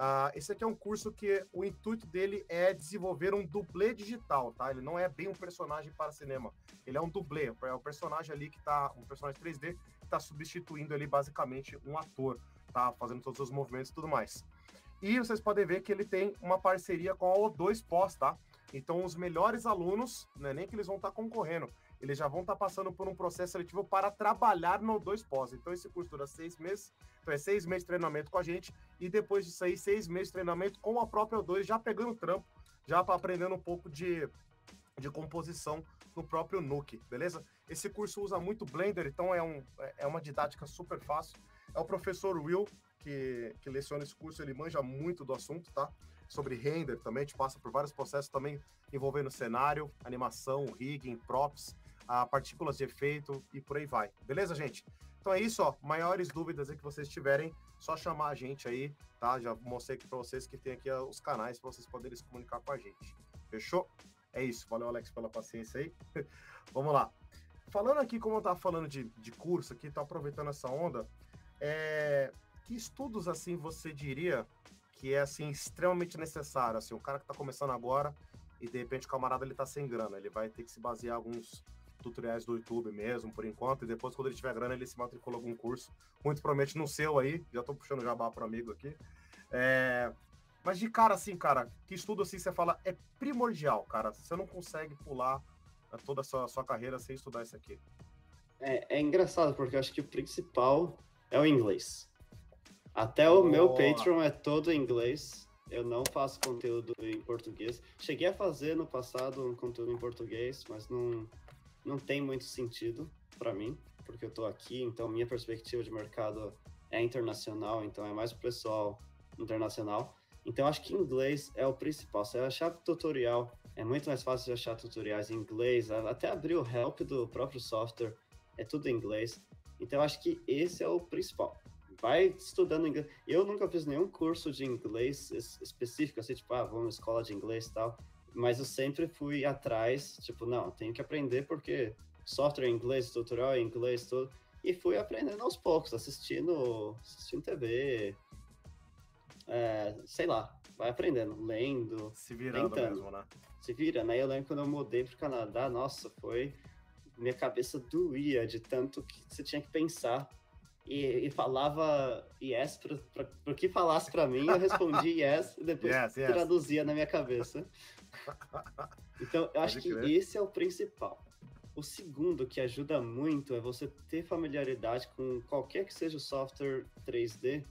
Uh, esse aqui é um curso que o intuito dele é desenvolver um dublê digital, tá? Ele não é bem um personagem para cinema. Ele é um dublê, é o personagem ali que tá, um personagem 3D que tá substituindo ali basicamente um ator, tá? Fazendo todos os movimentos e tudo mais. E vocês podem ver que ele tem uma parceria com a O2 Pós, tá? Então os melhores alunos, não é nem que eles vão estar tá concorrendo, eles já vão estar tá passando por um processo seletivo para trabalhar no dois pós. Então, esse curso dura seis meses. Então, é seis meses de treinamento com a gente. E depois disso aí, seis meses de treinamento com a própria O2, já pegando trampo, já aprendendo um pouco de, de composição no próprio Nuke, beleza? Esse curso usa muito Blender, então é, um, é uma didática super fácil. É o professor Will que, que leciona esse curso, ele manja muito do assunto, tá? Sobre render também, a gente passa por vários processos também envolvendo cenário, animação, rigging, props a partículas de efeito e por aí vai. Beleza, gente? Então é isso, ó. Maiores dúvidas aí que vocês tiverem, só chamar a gente aí, tá? Já mostrei aqui para vocês que tem aqui os canais para vocês poderem se comunicar com a gente. Fechou? É isso. Valeu, Alex, pela paciência aí. Vamos lá. Falando aqui, como eu tava falando de, de curso aqui, tá aproveitando essa onda, é... que estudos, assim, você diria que é, assim, extremamente necessário? Assim, o cara que tá começando agora e, de repente, o camarada, ele tá sem grana, ele vai ter que se basear em alguns tutoriais do YouTube mesmo, por enquanto, e depois, quando ele tiver grana, ele se matricula algum curso. Muito promete no seu aí, já tô puxando jabá para amigo aqui. É... Mas de cara, assim, cara, que estudo assim você fala é primordial, cara. Você não consegue pular toda a sua, sua carreira sem estudar isso aqui. É, é engraçado, porque eu acho que o principal é o inglês. Até o meu Patreon é todo em inglês. Eu não faço conteúdo em português. Cheguei a fazer no passado um conteúdo em português, mas não, não tem muito sentido para mim, porque eu estou aqui, então minha perspectiva de mercado é internacional, então é mais o pessoal internacional. Então acho que inglês é o principal. Se achar tutorial, é muito mais fácil de achar tutoriais em inglês, até abrir o help do próprio software, é tudo em inglês. Então acho que esse é o principal. Vai estudando inglês. Eu nunca fiz nenhum curso de inglês específico, assim, tipo, ah, vamos escola de inglês e tal mas eu sempre fui atrás, tipo, não, tenho que aprender porque software em inglês, tutorial em inglês, tudo. E fui aprendendo aos poucos, assistindo, assistindo TV, é, sei lá, vai aprendendo, lendo, se virando tentando. mesmo, né? Se vira, né? Eu lembro quando eu mudei pro Canadá, nossa, foi minha cabeça doía de tanto que você tinha que pensar. E, e falava yes, para que falasse para mim, eu respondia yes, e depois yes, yes. traduzia na minha cabeça. Então, eu acho que esse é o principal. O segundo que ajuda muito é você ter familiaridade com qualquer que seja o software 3D,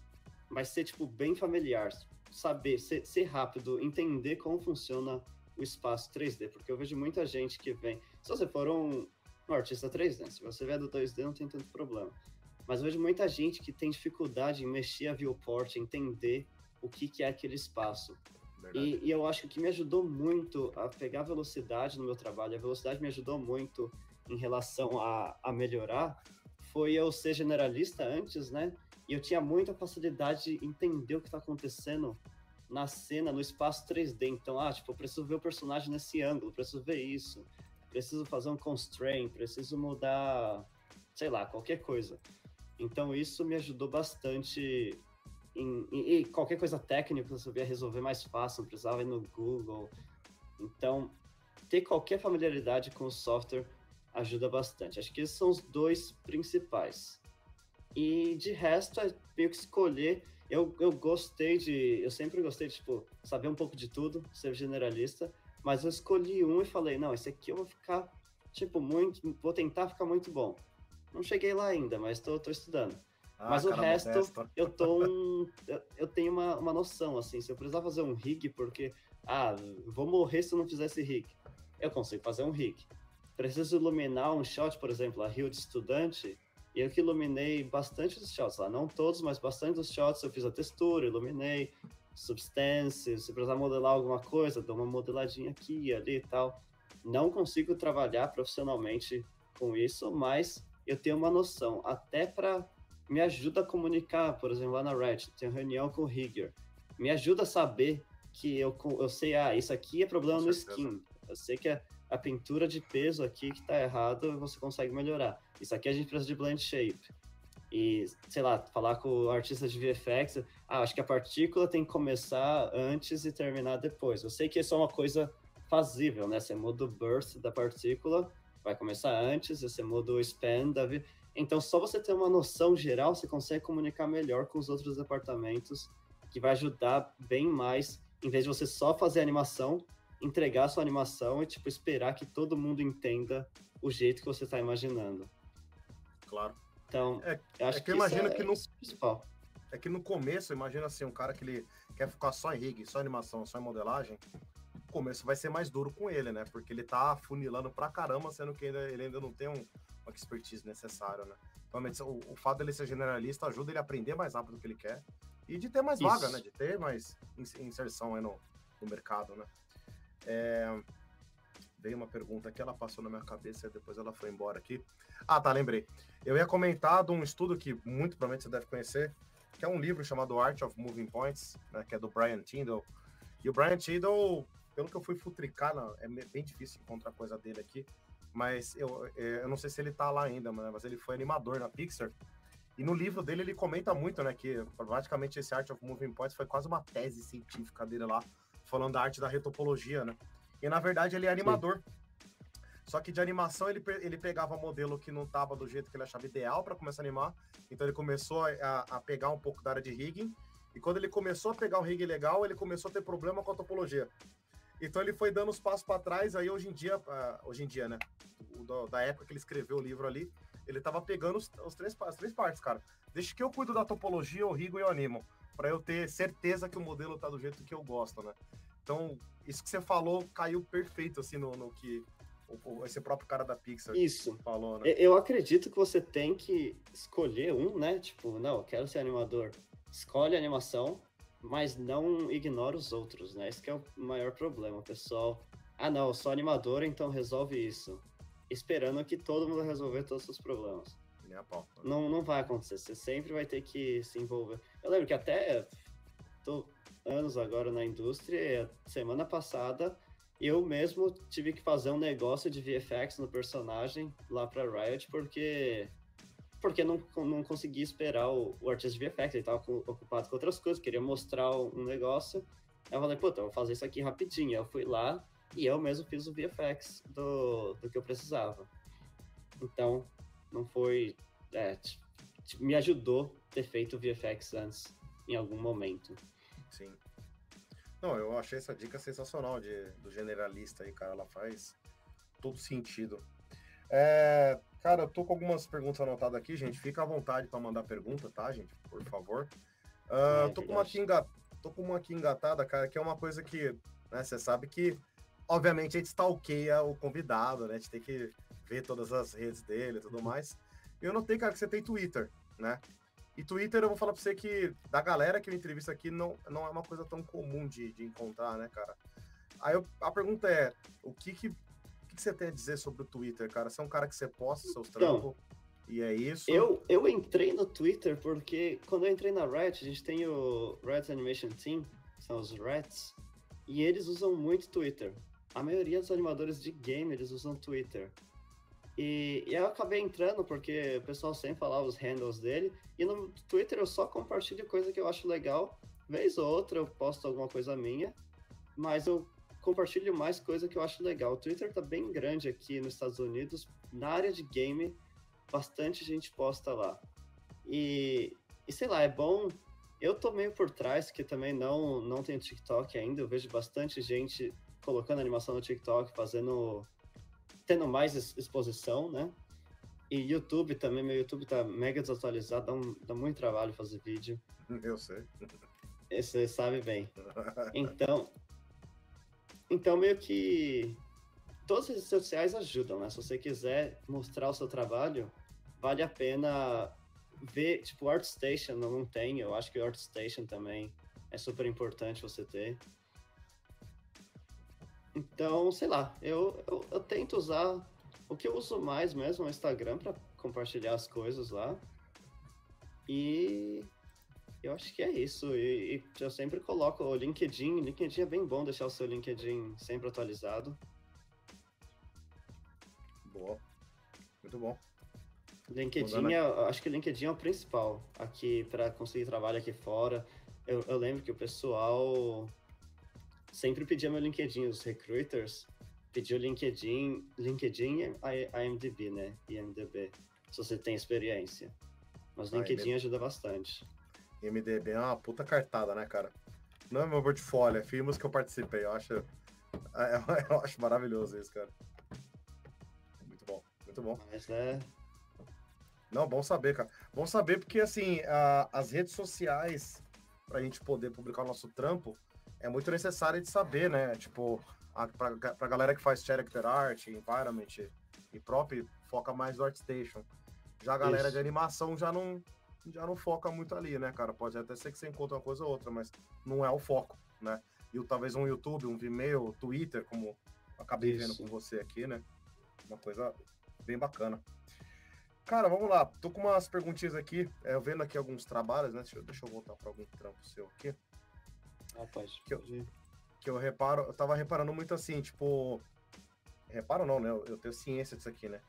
mas ser tipo bem familiar, saber, ser, ser rápido, entender como funciona o espaço 3D, porque eu vejo muita gente que vem. Se você for um, um artista 3D, se você vier do 2D, não tem tanto problema. Mas eu vejo muita gente que tem dificuldade em mexer a viewport, entender o que, que é aquele espaço. E, e, eu acho que o que me ajudou muito a pegar velocidade no meu trabalho, a velocidade me ajudou muito em relação a, a melhorar, foi eu ser generalista antes, né? E eu tinha muita facilidade de entender o que está acontecendo na cena, no espaço 3D. Então, ah, tipo, eu preciso ver o personagem nesse ângulo, preciso ver isso, preciso fazer um constraint, preciso mudar, sei lá, qualquer coisa. Então, isso me ajudou bastante em, em, em, qualquer coisa técnica você sabia resolver mais fácil, não precisava ir no Google. Então, ter qualquer familiaridade com o software ajuda bastante. Acho que esses são os dois principais. E de resto, é meio que escolher. Eu, eu gostei de. Eu sempre gostei de, tipo, saber um pouco de tudo, ser generalista. Mas eu escolhi um e falei: não, esse aqui eu vou ficar, tipo, muito. Vou tentar ficar muito bom. Não cheguei lá ainda, mas tô estudando. Ah, Mas o resto, eu tô um, eu tenho uma, uma noção, assim, se eu precisar fazer um rig, porque, ah, vou morrer se eu não fizer esse rig, eu consigo fazer um rig. Preciso iluminar um shot, por exemplo, a Rio de Estudante, e eu que iluminei bastante dos shots lá, não todos, mas bastante dos shots, eu fiz a textura, iluminei, substância, se precisar modelar alguma coisa, dou uma modeladinha aqui e ali e tal. Não consigo trabalhar profissionalmente com isso, mas eu tenho uma noção, até para me ajuda a comunicar, por exemplo, lá na Red, tenho reunião com o Rigger, me ajuda a saber que eu, eu sei, ah, isso aqui é problema no skin, eu sei que a, a pintura de peso aqui que tá errado, você consegue melhorar. Isso aqui a gente precisa de blend shape. E, sei lá, falar com o artista de VFX, ah, acho que a partícula tem que começar antes e terminar depois. Eu sei que isso é uma coisa fazível, né? Você muda o burst da partícula, vai começar antes, você muda o span da... Então, só você ter uma noção geral, você consegue comunicar melhor com os outros departamentos, que vai ajudar bem mais, em vez de você só fazer animação, entregar a sua animação e, tipo, esperar que todo mundo entenda o jeito que você está imaginando. Claro. Então, é, eu acho é que, que eu imagino é que no, principal. É que no começo, imagina assim, um cara que ele quer ficar só em rig, só em animação, só em modelagem, começo vai ser mais duro com ele, né? Porque ele tá funilando pra caramba, sendo que ainda, ele ainda não tem um, uma expertise necessária, né? Realmente, o, o fato dele ser generalista ajuda ele a aprender mais rápido o que ele quer e de ter mais Isso. vaga, né? De ter mais inserção aí no, no mercado, né? É... Veio uma pergunta que ela passou na minha cabeça e depois ela foi embora aqui. Ah, tá, lembrei. Eu ia comentar de um estudo que muito provavelmente você deve conhecer, que é um livro chamado Art of Moving Points, né, que é do Brian Tyndall. E o Brian Tyndall, pelo que eu fui futricar, é bem difícil encontrar coisa dele aqui, mas eu, é, eu não sei se ele tá lá ainda, mas ele foi animador na Pixar. E no livro dele ele comenta muito, né, que praticamente esse Art of Moving Points foi quase uma tese científica dele lá, falando da arte da retopologia, né? E na verdade ele é animador. Sim. Só que de animação ele, ele pegava modelo que não tava do jeito que ele achava ideal para começar a animar. Então ele começou a, a, pegar um pouco da área de rigging. E quando ele começou a pegar um rig legal, ele começou a ter problema com a topologia. Então ele foi dando os passos para trás, aí hoje em dia, uh, hoje em dia, né? O, da época que ele escreveu o livro ali, ele tava pegando os, os três, as três partes, cara. Deixa que eu cuido da topologia, eu rigo e eu animo. para eu ter certeza que o modelo tá do jeito que eu gosto, né? Então, isso que você falou caiu perfeito, assim, no, no que o, esse próprio cara da Pixar isso. falou, né? Eu acredito que você tem que escolher um, né? Tipo, não, eu quero ser animador. Escolhe a animação, mas não ignora os outros, né? Esse é o maior problema, o pessoal. Ah, não, eu sou animador, então resolve isso. Esperando que todo mundo resolver todos os problemas. Não, não vai acontecer, você sempre vai ter que se envolver. Eu lembro que até tô anos agora na indústria, semana passada eu mesmo tive que fazer um negócio de VFX no personagem lá para Riot, porque porque não, não conseguia esperar o, o artista de VFX, ele estava ocupado com outras coisas, queria mostrar um negócio. Aí eu falei, puta, eu vou fazer isso aqui rapidinho. Eu fui lá e eu mesmo fiz o VFX do, do que eu precisava. Então, não foi. É, me ajudou ter feito o VFX antes, em algum momento. Sim. Não, eu achei essa dica sensacional de, do generalista aí, cara. Ela faz todo sentido. É, cara, eu tô com algumas perguntas anotadas aqui, gente. Fica à vontade para mandar pergunta, tá, gente? Por favor. Uh, tô, com uma aqui engat... tô com uma aqui engatada, cara, que é uma coisa que, né, você sabe que, obviamente, a gente stalkeia o convidado, né? A gente tem que ver todas as redes dele e tudo mais. Eu notei, cara, que você tem Twitter, né? E Twitter, eu vou falar pra você que, da galera que eu entrevisto aqui, não, não é uma coisa tão comum de, de encontrar, né, cara? Aí eu, a pergunta é, o que que, que que você tem a dizer sobre o Twitter, cara? Você é um cara que você posta seus então, trampos e é isso? Eu, eu entrei no Twitter porque quando eu entrei na Riot, a gente tem o Riot Animation Team, são os Rats, e eles usam muito Twitter. A maioria dos animadores de game, eles usam Twitter. E, e eu acabei entrando porque o pessoal sempre falava os handles dele. E no Twitter eu só compartilho coisa que eu acho legal. Vez ou outra eu posto alguma coisa minha. Mas eu compartilho mais coisa que eu acho legal. O Twitter tá bem grande aqui nos Estados Unidos. Na área de game, bastante gente posta lá. E, e sei lá, é bom. Eu tô meio por trás, que também não, não tenho TikTok ainda. Eu vejo bastante gente colocando animação no TikTok, fazendo tendo mais exposição, né? E YouTube também, meu YouTube tá mega desatualizado, dá, um, dá muito trabalho fazer vídeo. Eu sei. Você sabe bem. Então, então meio que todas as redes sociais ajudam, né? Se você quiser mostrar o seu trabalho, vale a pena ver, tipo, ArtStation não tem, eu acho que o ArtStation também é super importante você ter. Então, sei lá, eu, eu, eu, tento usar. O que eu uso mais mesmo é o Instagram para compartilhar as coisas lá. E eu acho que é isso. E, e, eu sempre coloco o LinkedIn. LinkedIn é bem bom deixar o seu LinkedIn sempre atualizado. Boa. Muito bom. LinkedIn, é, acho que o LinkedIn é o principal aqui para conseguir trabalho aqui fora. Eu, eu lembro que o pessoal sempre pedia meu LinkedIn, os recruiters pediam LinkedIn, LinkedIn e IMDb, né? IMDb, se você tem experiência. Mas o LinkedIn ajuda bastante. IMDb é uma puta cartada, né, cara? Não é meu portfólio, é filmes que eu participei. Eu acho, eu acho maravilhoso isso, cara. Muito bom, muito bom. Mas é. Não, bom saber, cara. Bom saber porque, assim, a, as redes sociais, pra gente poder publicar o nosso trampo, é muito necessário de saber, né? Tipo, a, pra, pra galera que faz character art, environment e próprio, foca mais no ArtStation. Já a galera Isso. de animação já não, já não foca muito ali, né, cara? Pode até ser que você encontre uma coisa ou outra, mas não é o foco, né? E talvez um YouTube, um Vimeo, Twitter, como acabei Isso. vendo com você aqui, né? Uma coisa bem bacana. Cara, vamos lá. Tô com umas perguntinhas aqui. É, eu vendo aqui alguns trabalhos, né? Deixa eu, deixa eu voltar para algum trampo seu aqui. Ah, pode. Que eu, que eu reparo, eu tava reparando muito assim, tipo. Reparo não, né? Eu, eu tenho ciência disso aqui, né?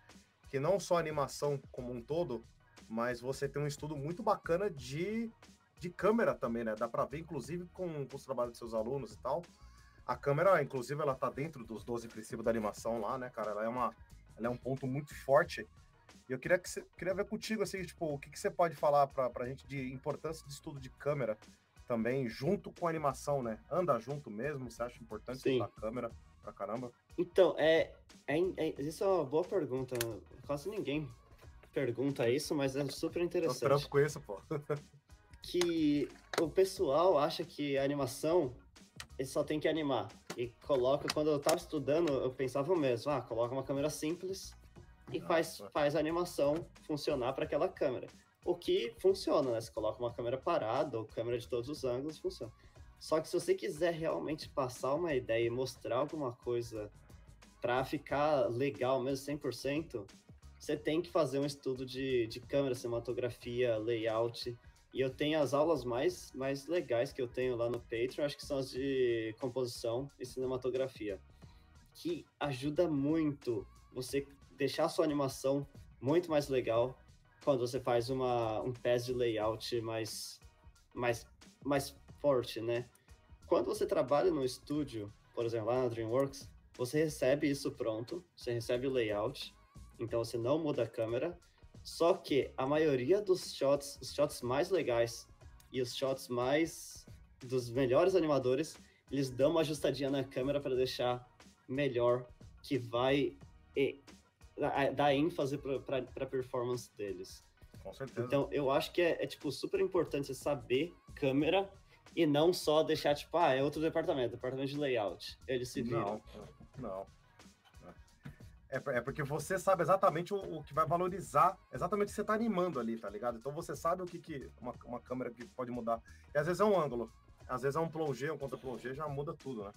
Que não só a animação como um todo, mas você tem um estudo muito bacana de, de câmera também, né? Dá pra ver, inclusive, com, com os trabalhos de seus alunos e tal. A câmera, inclusive, ela tá dentro dos 12 princípios da animação lá, né, cara? Ela é, uma, ela é um ponto muito forte. E eu queria, que queria ver contigo, assim, tipo, o que, que você pode falar pra, pra gente de importância de estudo de câmera também, junto com a animação, né? Anda junto mesmo, você acha importante Sim. a câmera pra caramba? Então, é, é, é, isso é uma boa pergunta. Quase ninguém pergunta isso, mas é super interessante. Eu com isso, pô. que o pessoal acha que a animação ele só tem que animar. E coloca, quando eu tava estudando, eu pensava mesmo, ah, coloca uma câmera simples e faz, faz a animação funcionar para aquela câmera. O que funciona, né? Você coloca uma câmera parada ou câmera de todos os ângulos, funciona. Só que se você quiser realmente passar uma ideia e mostrar alguma coisa para ficar legal mesmo 100%, você tem que fazer um estudo de, de câmera, cinematografia, layout. E eu tenho as aulas mais, mais legais que eu tenho lá no Patreon, acho que são as de composição e cinematografia, que ajuda muito você deixar a sua animação muito mais legal, quando você faz uma, um pass de layout mais, mais, mais forte, né? Quando você trabalha no estúdio, por exemplo, lá na DreamWorks, você recebe isso pronto, você recebe o layout, então você não muda a câmera. Só que a maioria dos shots, os shots mais legais e os shots mais dos melhores animadores, eles dão uma ajustadinha na câmera para deixar melhor, que vai e, dar ênfase para a performance deles. Com certeza. Então, eu acho que é, é, tipo, super importante saber câmera e não só deixar, tipo, ah, é outro departamento, departamento de layout. Eles se viram. Não, não. É, é porque você sabe exatamente o, o, que vai valorizar, exatamente o que você está animando ali, tá ligado? Então você sabe o que, que uma, uma câmera que pode mudar. E às vezes é um ângulo, às vezes é um plongé, um contra-plongé, já muda tudo, né?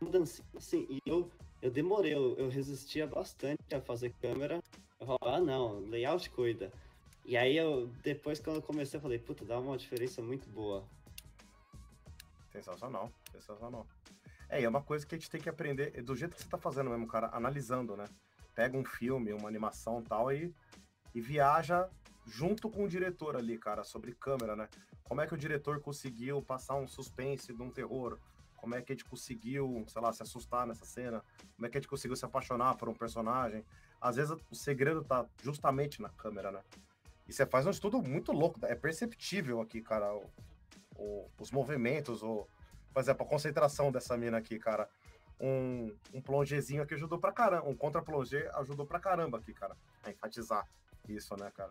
Muda assim, e eu, eu demorei, eu, eu resistia bastante a fazer câmera. Eu falava, ah não, layout cuida. E aí eu, depois quando eu comecei, eu falei, puta, dá uma diferença muito boa. Sensacional, sensacional. É, e é uma coisa que a gente tem que aprender, é do jeito que você tá fazendo mesmo, cara, analisando, né? Pega um filme, uma animação tal e, e viaja junto com o diretor ali, cara, sobre câmera, né? Como é que o diretor conseguiu passar um suspense de um terror? Como é que a gente conseguiu, sei lá, se assustar nessa cena? Como é que a gente conseguiu se apaixonar por um personagem? Às vezes o segredo tá justamente na câmera, né? E você faz um estudo muito louco, é perceptível aqui, cara, o, o, os movimentos, o, por exemplo, a concentração dessa mina aqui, cara. Um, um plongezinho aqui ajudou pra caramba. Um contra-plongé ajudou pra caramba aqui, cara. A enfatizar isso, né, cara?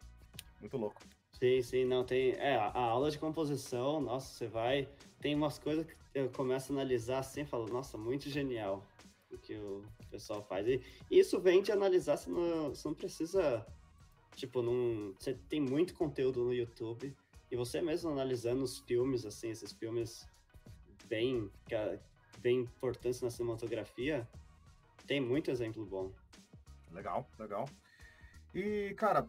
Muito louco. Sim, sim, não tem. É, a aula de composição, nossa, você vai. Tem umas coisas que eu começo a analisar assim e falo, nossa, muito genial o que o pessoal faz. E isso vem de analisar, você não, você não precisa. Tipo, não, você tem muito conteúdo no YouTube e você mesmo analisando os filmes, assim, esses filmes bem, bem importantes na cinematografia, tem muito exemplo bom. Legal, legal. E, cara,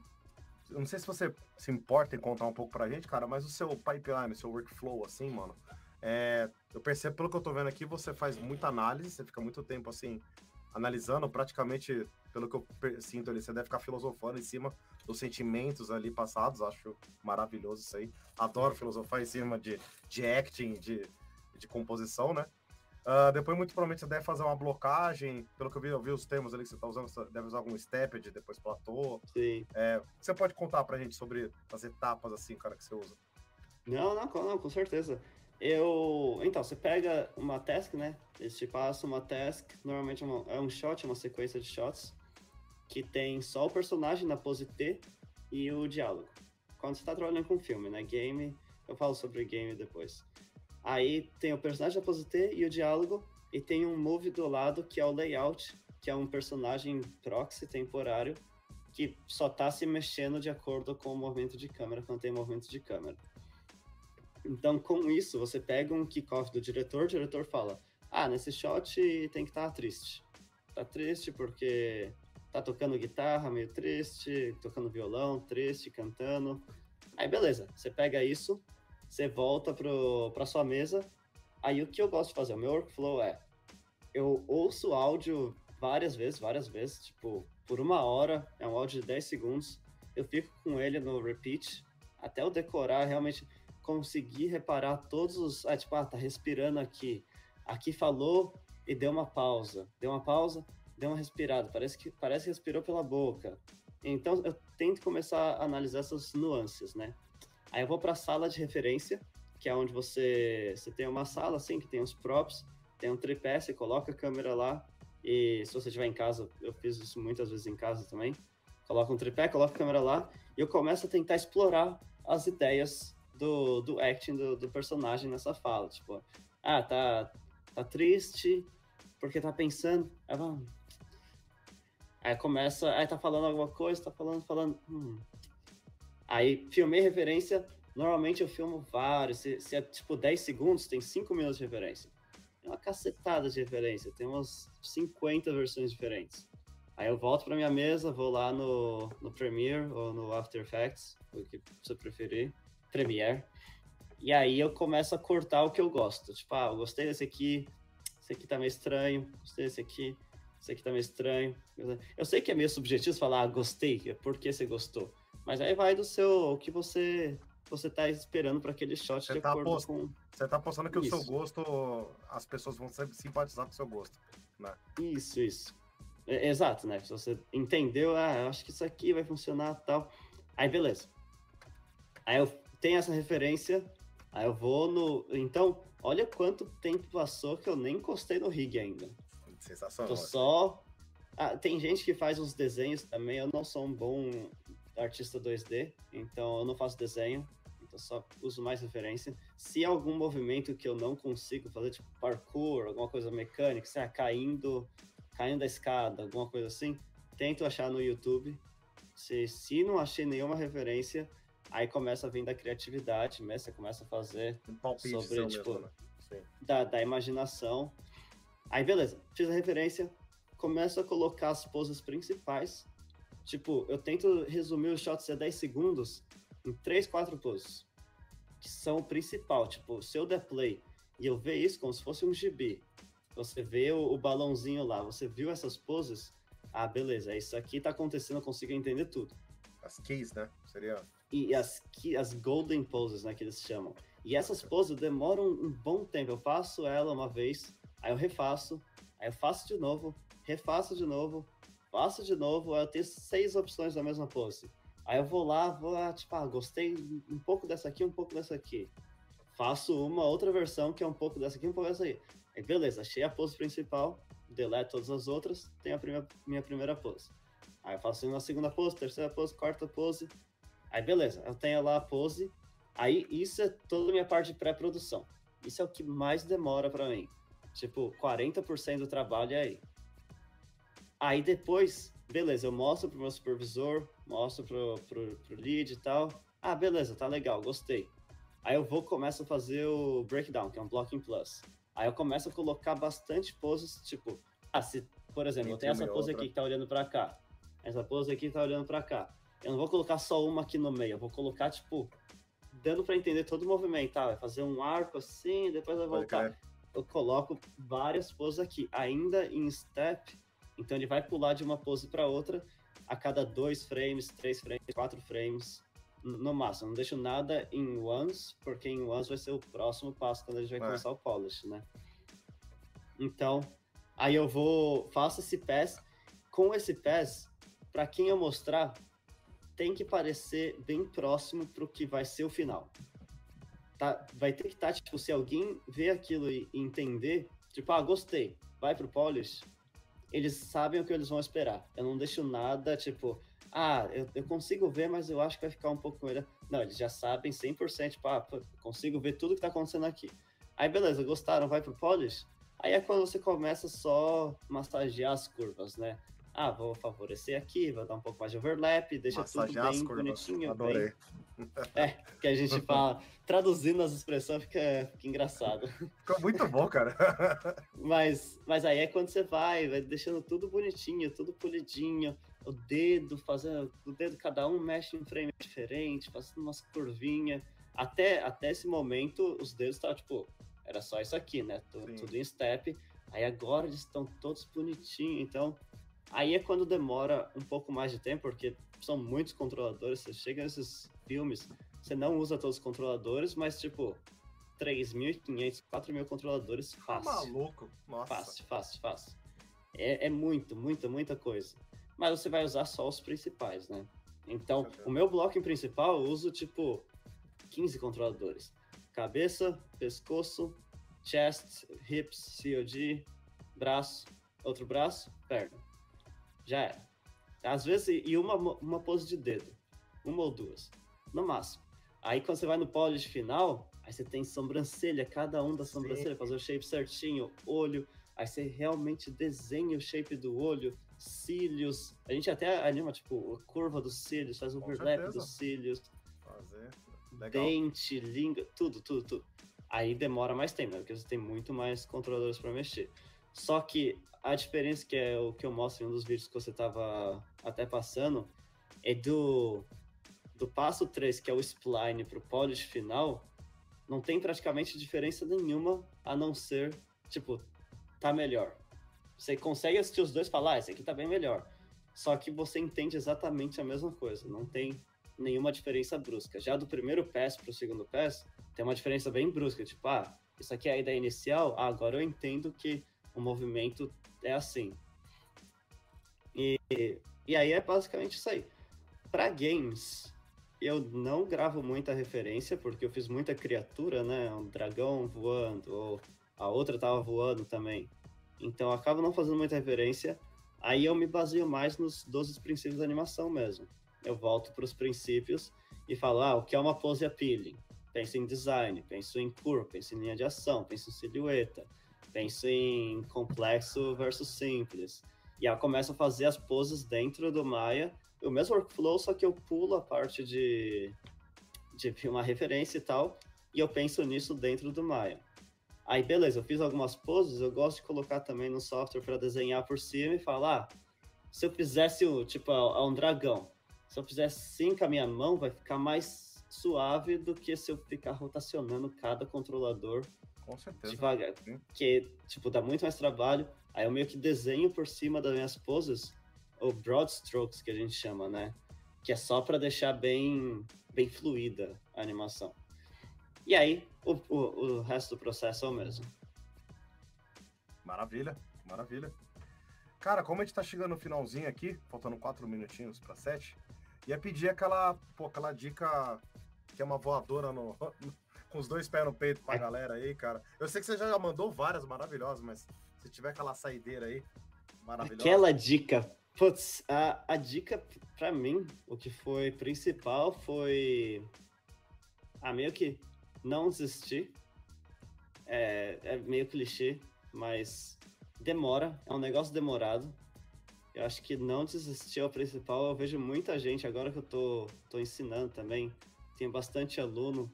eu não sei se você se importa em contar um pouco pra gente, cara, mas o seu pipeline, o seu workflow, assim, mano, é, eu percebo, pelo que eu tô vendo aqui, você faz muita análise, você fica muito tempo, assim, analisando, praticamente, pelo que eu sinto ali, você deve ficar filosofando em cima dos sentimentos ali passados, acho maravilhoso isso aí. Adoro filosofar em cima de, de acting, de, de composição, né? Uh, depois, muito provavelmente, você deve fazer uma blocagem. Pelo que eu vi, eu vi os termos ali que você está usando, você deve usar algum stepped, depois platô. Sim. É, você pode contar pra gente sobre as etapas, assim, cara, que você usa? Não, não, não com certeza. Eu. Então, você pega uma task, né? Eles te passam uma task, normalmente é, uma, é um shot, uma sequência de shots, que tem só o personagem na pose T e o diálogo. Quando você está trabalhando com filme, né? Game, eu falo sobre game depois. Aí tem o personagem T e o diálogo, e tem um move do lado que é o layout, que é um personagem proxy temporário que só está se mexendo de acordo com o movimento de câmera quando tem movimento de câmera. Então, com isso, você pega um kickoff do diretor, o diretor fala: Ah, nesse shot tem que estar tá triste. Tá triste porque tá tocando guitarra, meio triste, tocando violão, triste, cantando. Aí, beleza, você pega isso, você volta para sua mesa. Aí, o que eu gosto de fazer, o meu workflow é: eu ouço áudio várias vezes, várias vezes, tipo, por uma hora, é um áudio de 10 segundos. Eu fico com ele no repeat até eu decorar, realmente conseguir reparar todos os. Ah, tipo, ah, tá respirando aqui. Aqui falou e deu uma pausa. Deu uma pausa, deu uma respirada. Parece que, parece que respirou pela boca. Então eu tento começar a analisar essas nuances, né? Aí eu vou para a sala de referência, que é onde você, você tem uma sala assim, que tem os props, tem um tripé, você coloca a câmera lá, e se você estiver em casa, eu fiz isso muitas vezes em casa também, coloca um tripé, coloca a câmera lá, e eu começo a tentar explorar as ideias do, do acting do, do personagem nessa fala, tipo, ah, tá, tá triste, porque tá pensando, aí, vamos... aí começa, aí tá falando alguma coisa, tá falando, falando, hum, Aí filmei referência, normalmente eu filmo vários, se, se é tipo 10 segundos, tem 5 minutos de referência. É uma cacetada de referência, tem umas 50 versões diferentes. Aí eu volto para minha mesa, vou lá no, no Premiere ou no After Effects, o que você preferir, Premiere. E aí eu começo a cortar o que eu gosto. Tipo, ah, eu gostei desse aqui, esse aqui tá meio estranho, gostei desse aqui, esse aqui tá meio estranho. Eu sei que é meio subjetivo falar, ah, gostei, é porque você gostou. Mas aí vai do seu, o que você você tá esperando para aquele shot você de tá acordo com... Você tá apostando que isso. o seu gosto, as pessoas vão sempre simpatizar com o seu gosto, né? Isso, isso. É, exato, né? Se você entendeu, ah, acho que isso aqui vai funcionar tal. Aí beleza. Aí eu tenho essa referência, aí eu vou no. Então, olha quanto tempo passou que eu nem encostei no rig ainda. Sensacional. Tô só. Ah, tem gente que faz os desenhos também. Eu não sou um bom artista 2D, então eu não faço desenho, então só uso mais referência. Se algum movimento que eu não consigo fazer, tipo parkour, alguma coisa mecânica, sei lá, caindo, caindo da escada, alguma coisa assim, tento achar no YouTube. Se, se não achei nenhuma referência, aí começa a vir da criatividade, né? Você começa a fazer Um sobre, tipo, mesmo, né? Da, da imaginação. Aí, beleza, fiz a referência, começo a colocar as poses principais. Tipo, eu tento resumir os shots a 10 segundos em 3, 4 poses, que são o principal. Tipo, se eu der play e eu ver isso como se fosse um gibi, você vê o, o balãozinho lá, você viu essas poses, ah, beleza, isso aqui tá acontecendo, eu consigo entender tudo. As keys, né? Seria. E as, que- as golden poses, né, que eles chamam. E essas poses demoram um bom tempo. Eu faço ela uma vez, aí eu refaço, aí eu faço de novo, refaço de novo, faço de novo, eu tenho seis opções da mesma pose. Aí eu vou lá, vou lá, tipo, ah, gostei um pouco dessa aqui, um pouco dessa aqui. Faço uma outra versão que é um pouco dessa aqui, um pouco dessa aí. Aí beleza, achei a pose principal, deleto todas as outras, tenho a prima- minha primeira pose. Aí eu faço uma segunda pose, terceira pose, quarta pose, Aí beleza, eu tenho lá a pose. Aí isso é toda a minha parte de pré-produção. Isso é o que mais demora pra mim. Tipo, 40% do trabalho é aí. Aí depois, beleza, eu mostro pro meu supervisor, mostro pro, pro, pro lead e tal. Ah, beleza, tá legal, gostei. Aí eu vou começo a fazer o breakdown, que é um blocking plus. Aí eu começo a colocar bastante poses, tipo, ah, se, por exemplo, eu tenho essa pose aqui que tá olhando pra cá. Essa pose aqui tá olhando pra cá. Eu não vou colocar só uma aqui no meio, eu vou colocar, tipo, dando pra entender todo o movimento, tá? Vai fazer um arco assim, depois vai voltar. Eu coloco várias poses aqui, ainda em step, então ele vai pular de uma pose pra outra a cada dois frames, três frames, quatro frames, no máximo. Não deixo nada em ones, porque em ones vai ser o próximo passo quando a gente vai É. começar o polish, né? Então, aí eu vou, faço esse pass. Com esse pass, para quem eu mostrar, tem que parecer bem próximo pro que vai ser o final. Tá, vai ter que estar, tipo, se alguém ver aquilo e entender, tipo, ah, gostei, vai pro polish, eles sabem o que eles vão esperar. Eu não deixo nada, tipo, ah, eu, eu consigo ver, mas eu acho que vai ficar um pouco melhor. Não, eles já sabem 100%, tipo, ah, consigo ver tudo que tá acontecendo aqui. Aí, beleza, gostaram, vai pro polish? Aí é quando você começa só massagear as curvas, né? Ah, vou favorecer aqui, vou dar um pouco mais de overlap, deixa tudo Massagear as bem curvas. bonitinho, bem Adorei. é, que a gente fala, traduzindo as expressões fica, fica engraçado. Ficou muito bom, cara. Mas, mas aí é quando você vai, vai deixando tudo bonitinho, tudo polidinho, o dedo fazendo, o dedo cada um mexe em frame diferente, fazendo umas curvinhas. Até, até esse momento, os dedos estavam tipo, era só isso aqui, né? Tu- Sim. Tudo em step. Aí agora eles estão todos bonitinhos, então aí é quando demora um pouco mais de tempo, porque são muitos controladores. Você chega nesses filmes, você não usa todos os controladores, mas tipo, 3.500, 4.000 controladores Tá fácil. maluco. Nossa. Fácil, fácil, fácil. É, é muito, muita, muita coisa. Mas você vai usar só os principais, né? Então, o meu bloco principal eu uso tipo 15 controladores: cabeça, pescoço, chest, hips, COD, braço, outro braço, perna. Já era. Às vezes, e uma, uma pose de dedo. Uma ou duas. No máximo. Aí quando você vai no polish final, aí você tem sobrancelha, cada um da sobrancelha, fazer o shape certinho, olho. Aí você realmente desenha o shape do olho, cílios. A gente até anima, tipo, a curva dos cílios, faz o overlap dos cílios, Fazer. Legal. dente, língua, tudo, tudo, tudo. Aí demora mais tempo, né? Porque você tem muito mais controladores para mexer. Só que a diferença que é o que eu mostro em um dos vídeos que você tava até passando é do do passo 3, que é o spline pro polish final, não tem praticamente diferença nenhuma a não ser, tipo, tá melhor. Você consegue assistir os dois e falar, ah, esse aqui tá bem melhor. Só que você entende exatamente a mesma coisa, não tem nenhuma diferença brusca. Já do primeiro pass pro segundo pass, tem uma diferença bem brusca, tipo, ah, isso aqui é a ideia inicial, ah, agora eu entendo que o movimento é assim. E, e aí é basicamente isso aí. Para games, eu não gravo muita referência, porque eu fiz muita criatura, né? Um dragão voando, ou a outra tava voando também. Então eu acabo não fazendo muita referência. Aí eu me baseio mais nos 12 princípios da animação mesmo. Eu volto para os princípios e falo, ah, o que é uma pose appealing? Penso em design, penso em curva, penso em linha de ação, penso em silhueta, penso em complexo versus simples. E aí eu começo a fazer as poses dentro do Maya o mesmo workflow, só que eu pulo a parte de, de uma referência e tal, e eu penso nisso dentro do Maya. Aí, beleza, eu fiz algumas poses, eu gosto de colocar também no software para desenhar por cima e falar, ah, se eu fizesse, o, tipo, um dragão, se eu fizesse assim com a minha mão, vai ficar mais suave do que se eu ficar rotacionando cada controlador com certeza. devagar. Sim. Que, tipo, dá muito mais trabalho. Aí eu meio que desenho por cima das minhas poses o broad strokes que a gente chama, né? Que é só para deixar bem, bem fluida a animação. E aí, o, o, o resto do processo é o mesmo. Maravilha, maravilha. Cara, como a gente tá chegando no finalzinho aqui, faltando quatro minutinhos para sete, ia pedir aquela, pô, aquela dica que é uma voadora no, com os dois pés no peito pra é. galera aí, cara. Eu sei que você já mandou várias maravilhosas, mas se tiver aquela saideira aí, maravilhosa. Aquela dica Putz, a, a dica para mim, o que foi principal foi. Ah, meio que não desistir. É, é meio clichê, mas demora, é um negócio demorado. Eu acho que não desistir é o principal. Eu vejo muita gente, agora que eu tô, tô ensinando também, tenho bastante aluno,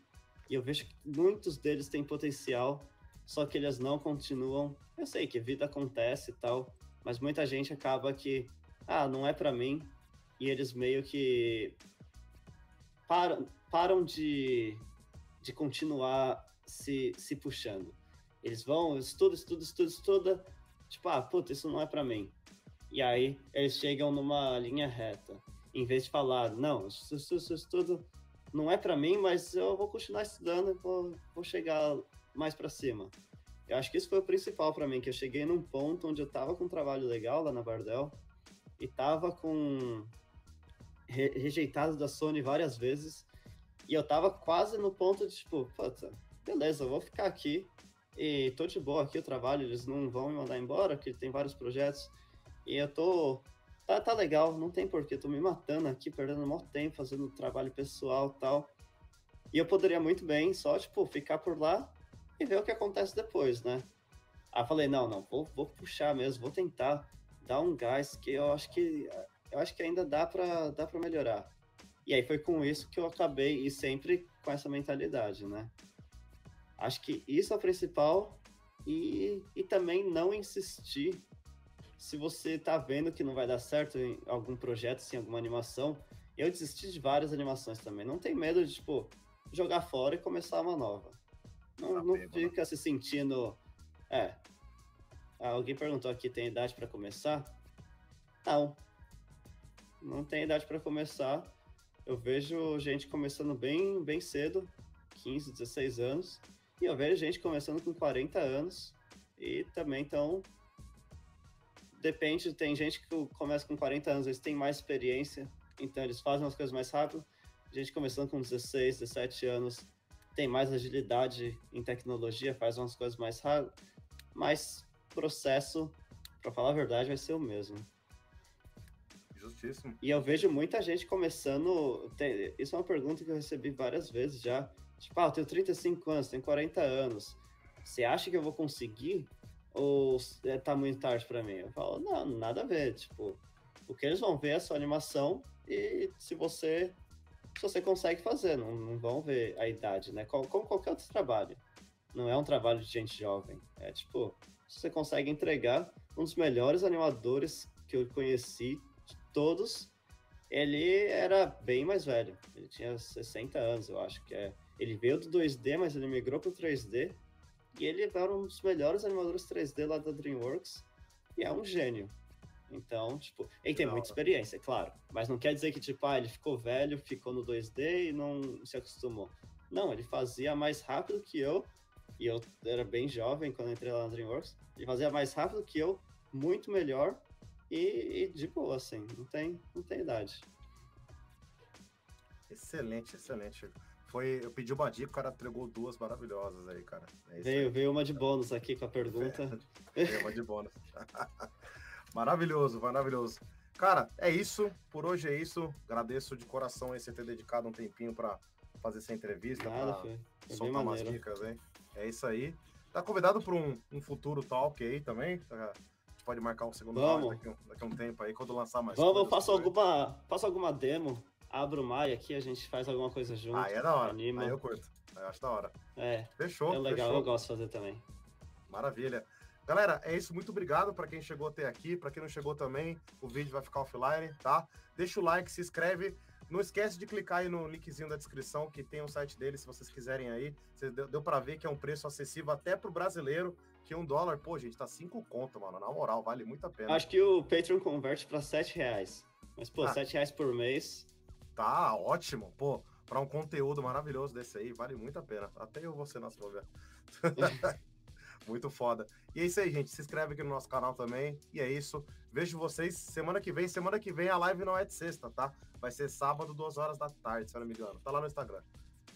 e eu vejo que muitos deles têm potencial, só que eles não continuam. Eu sei que vida acontece e tal, mas muita gente acaba que ah, não é para mim, e eles meio que param, param de, de continuar se, se puxando. Eles vão, estuda, estuda, estuda, estuda, tipo, ah, puta, isso não é para mim. E aí eles chegam numa linha reta. Em vez de falar, não, isso, isso, isso não é para mim, mas eu vou continuar estudando e vou, vou chegar mais para cima. Eu acho que isso foi o principal para mim, que eu cheguei num ponto onde eu tava com um trabalho legal lá na Bardel, e tava com re rejeitado da Sony várias vezes. E eu tava quase no ponto de tipo, puta, beleza, eu vou ficar aqui e tô de boa aqui o trabalho, eles não vão me mandar embora, porque tem vários projetos. E eu tô. Tá, tá legal, não tem porquê, tô me matando aqui, perdendo muito tempo fazendo trabalho pessoal tal. E eu poderia muito bem só, tipo, ficar por lá e ver o que acontece depois, né? Aí falei, não, não, vou, vou puxar mesmo, vou tentar dar um gás que eu acho que eu acho que ainda dá para dá para melhorar. E aí foi com isso que eu acabei e sempre com essa mentalidade, né? Acho que isso é o principal e, e também não insistir se você tá vendo que não vai dar certo em algum projeto, em alguma animação. Eu desisti de várias animações também. Não tem medo de, tipo, jogar fora e começar uma nova. Não, não fica se sentindo. É, ah, alguém perguntou aqui, tem idade para começar? Não. Não tem idade para começar. Eu vejo gente começando bem, bem cedo, 15, 16 anos, e eu vejo gente começando com 40 anos e também então depende, tem gente que começa com 40 anos, eles têm mais experiência, então eles fazem as coisas mais rápido. Gente começando com 16, 17 anos tem mais agilidade em tecnologia, faz umas coisas mais rápido, mas processo, para falar a verdade, vai ser o mesmo. Justíssimo. E eu vejo muita gente começando. Tem, isso é uma pergunta que eu recebi várias vezes já. Tipo, ah, eu tenho 35 anos, tenho 40 anos. Você acha que eu vou conseguir? Ou é, tá muito tarde para mim? Eu falo, não, nada a ver. Tipo, o que eles vão ver é sua animação e se você se você consegue fazer, não, não vão ver a idade, né? Como, como qualquer outro trabalho. Não é um trabalho de gente jovem. É tipo, você consegue entregar um dos melhores animadores que eu conheci de todos. Ele era bem mais velho, ele tinha 60 anos, eu acho que é. Ele veio do 2D, mas ele migrou para o 3D. E ele era um dos melhores animadores 3D lá da DreamWorks. E é um gênio. Então, tipo, ele tem muita experiência, claro. Mas não quer dizer que, tipo, ah, ele ficou velho, ficou no 2D e não se acostumou. Não, ele fazia mais rápido que eu e eu era bem jovem quando entrei lá na DreamWorks, ele fazia mais rápido que eu, muito melhor, E, e de boa, assim, não tem, não tem idade. Excelente, excelente. Foi, eu pedi uma dica, o cara entregou duas maravilhosas aí, cara. É veio, aí. veio uma de bônus aqui com a pergunta. veio uma de bônus. maravilhoso, maravilhoso. Cara, é isso. Por hoje é isso. Agradeço de coração aí você ter dedicado um tempinho para fazer essa entrevista. Nada, foi soltar umas dicas, hein? É isso aí. Tá convidado para um, um, futuro talk aí também? A gente pode marcar um segundo Vamos. Daqui, daqui a um tempo aí, quando lançar mais Vamos, eu faço alguma, faço alguma demo, abro o Mai aqui, a gente faz alguma coisa junto. Ah, é da hora. Anima. Aí eu curto. Eu acho da hora. É. Fechou. É legal, fechou. eu gosto de fazer também. Maravilha. Galera, é isso. Muito obrigado para quem chegou até aqui. Para quem não chegou também, o vídeo vai ficar offline, tá? Deixa o like, se inscreve. Não esquece de clicar aí no linkzinho da descrição que tem o site dele, se vocês quiserem aí. Você deu, para ver que é um preço acessível até pro brasileiro, que um dólar, pô, gente, tá cinco conto, mano. Na moral, vale muito a pena. Acho que o Patreon converte para sete reais. Mas, pô, ah, sete reais por mês. Tá ótimo, pô. Para um conteúdo maravilhoso desse aí, vale muito a pena. Até eu vou ser nosso ver. Muito foda. E é isso aí, gente. Se inscreve aqui no nosso canal também. E é isso. Vejo vocês semana que vem. Semana que vem a live não é de sexta, tá? Vai ser sábado, duas horas da tarde, se eu não me engano. Tá lá no Instagram.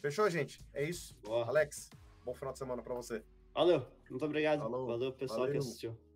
Fechou, gente? É isso. Boa. Alex, bom final de semana para você. Valeu. Muito obrigado. Falou. Valeu, pessoal Valeu. que assistiu.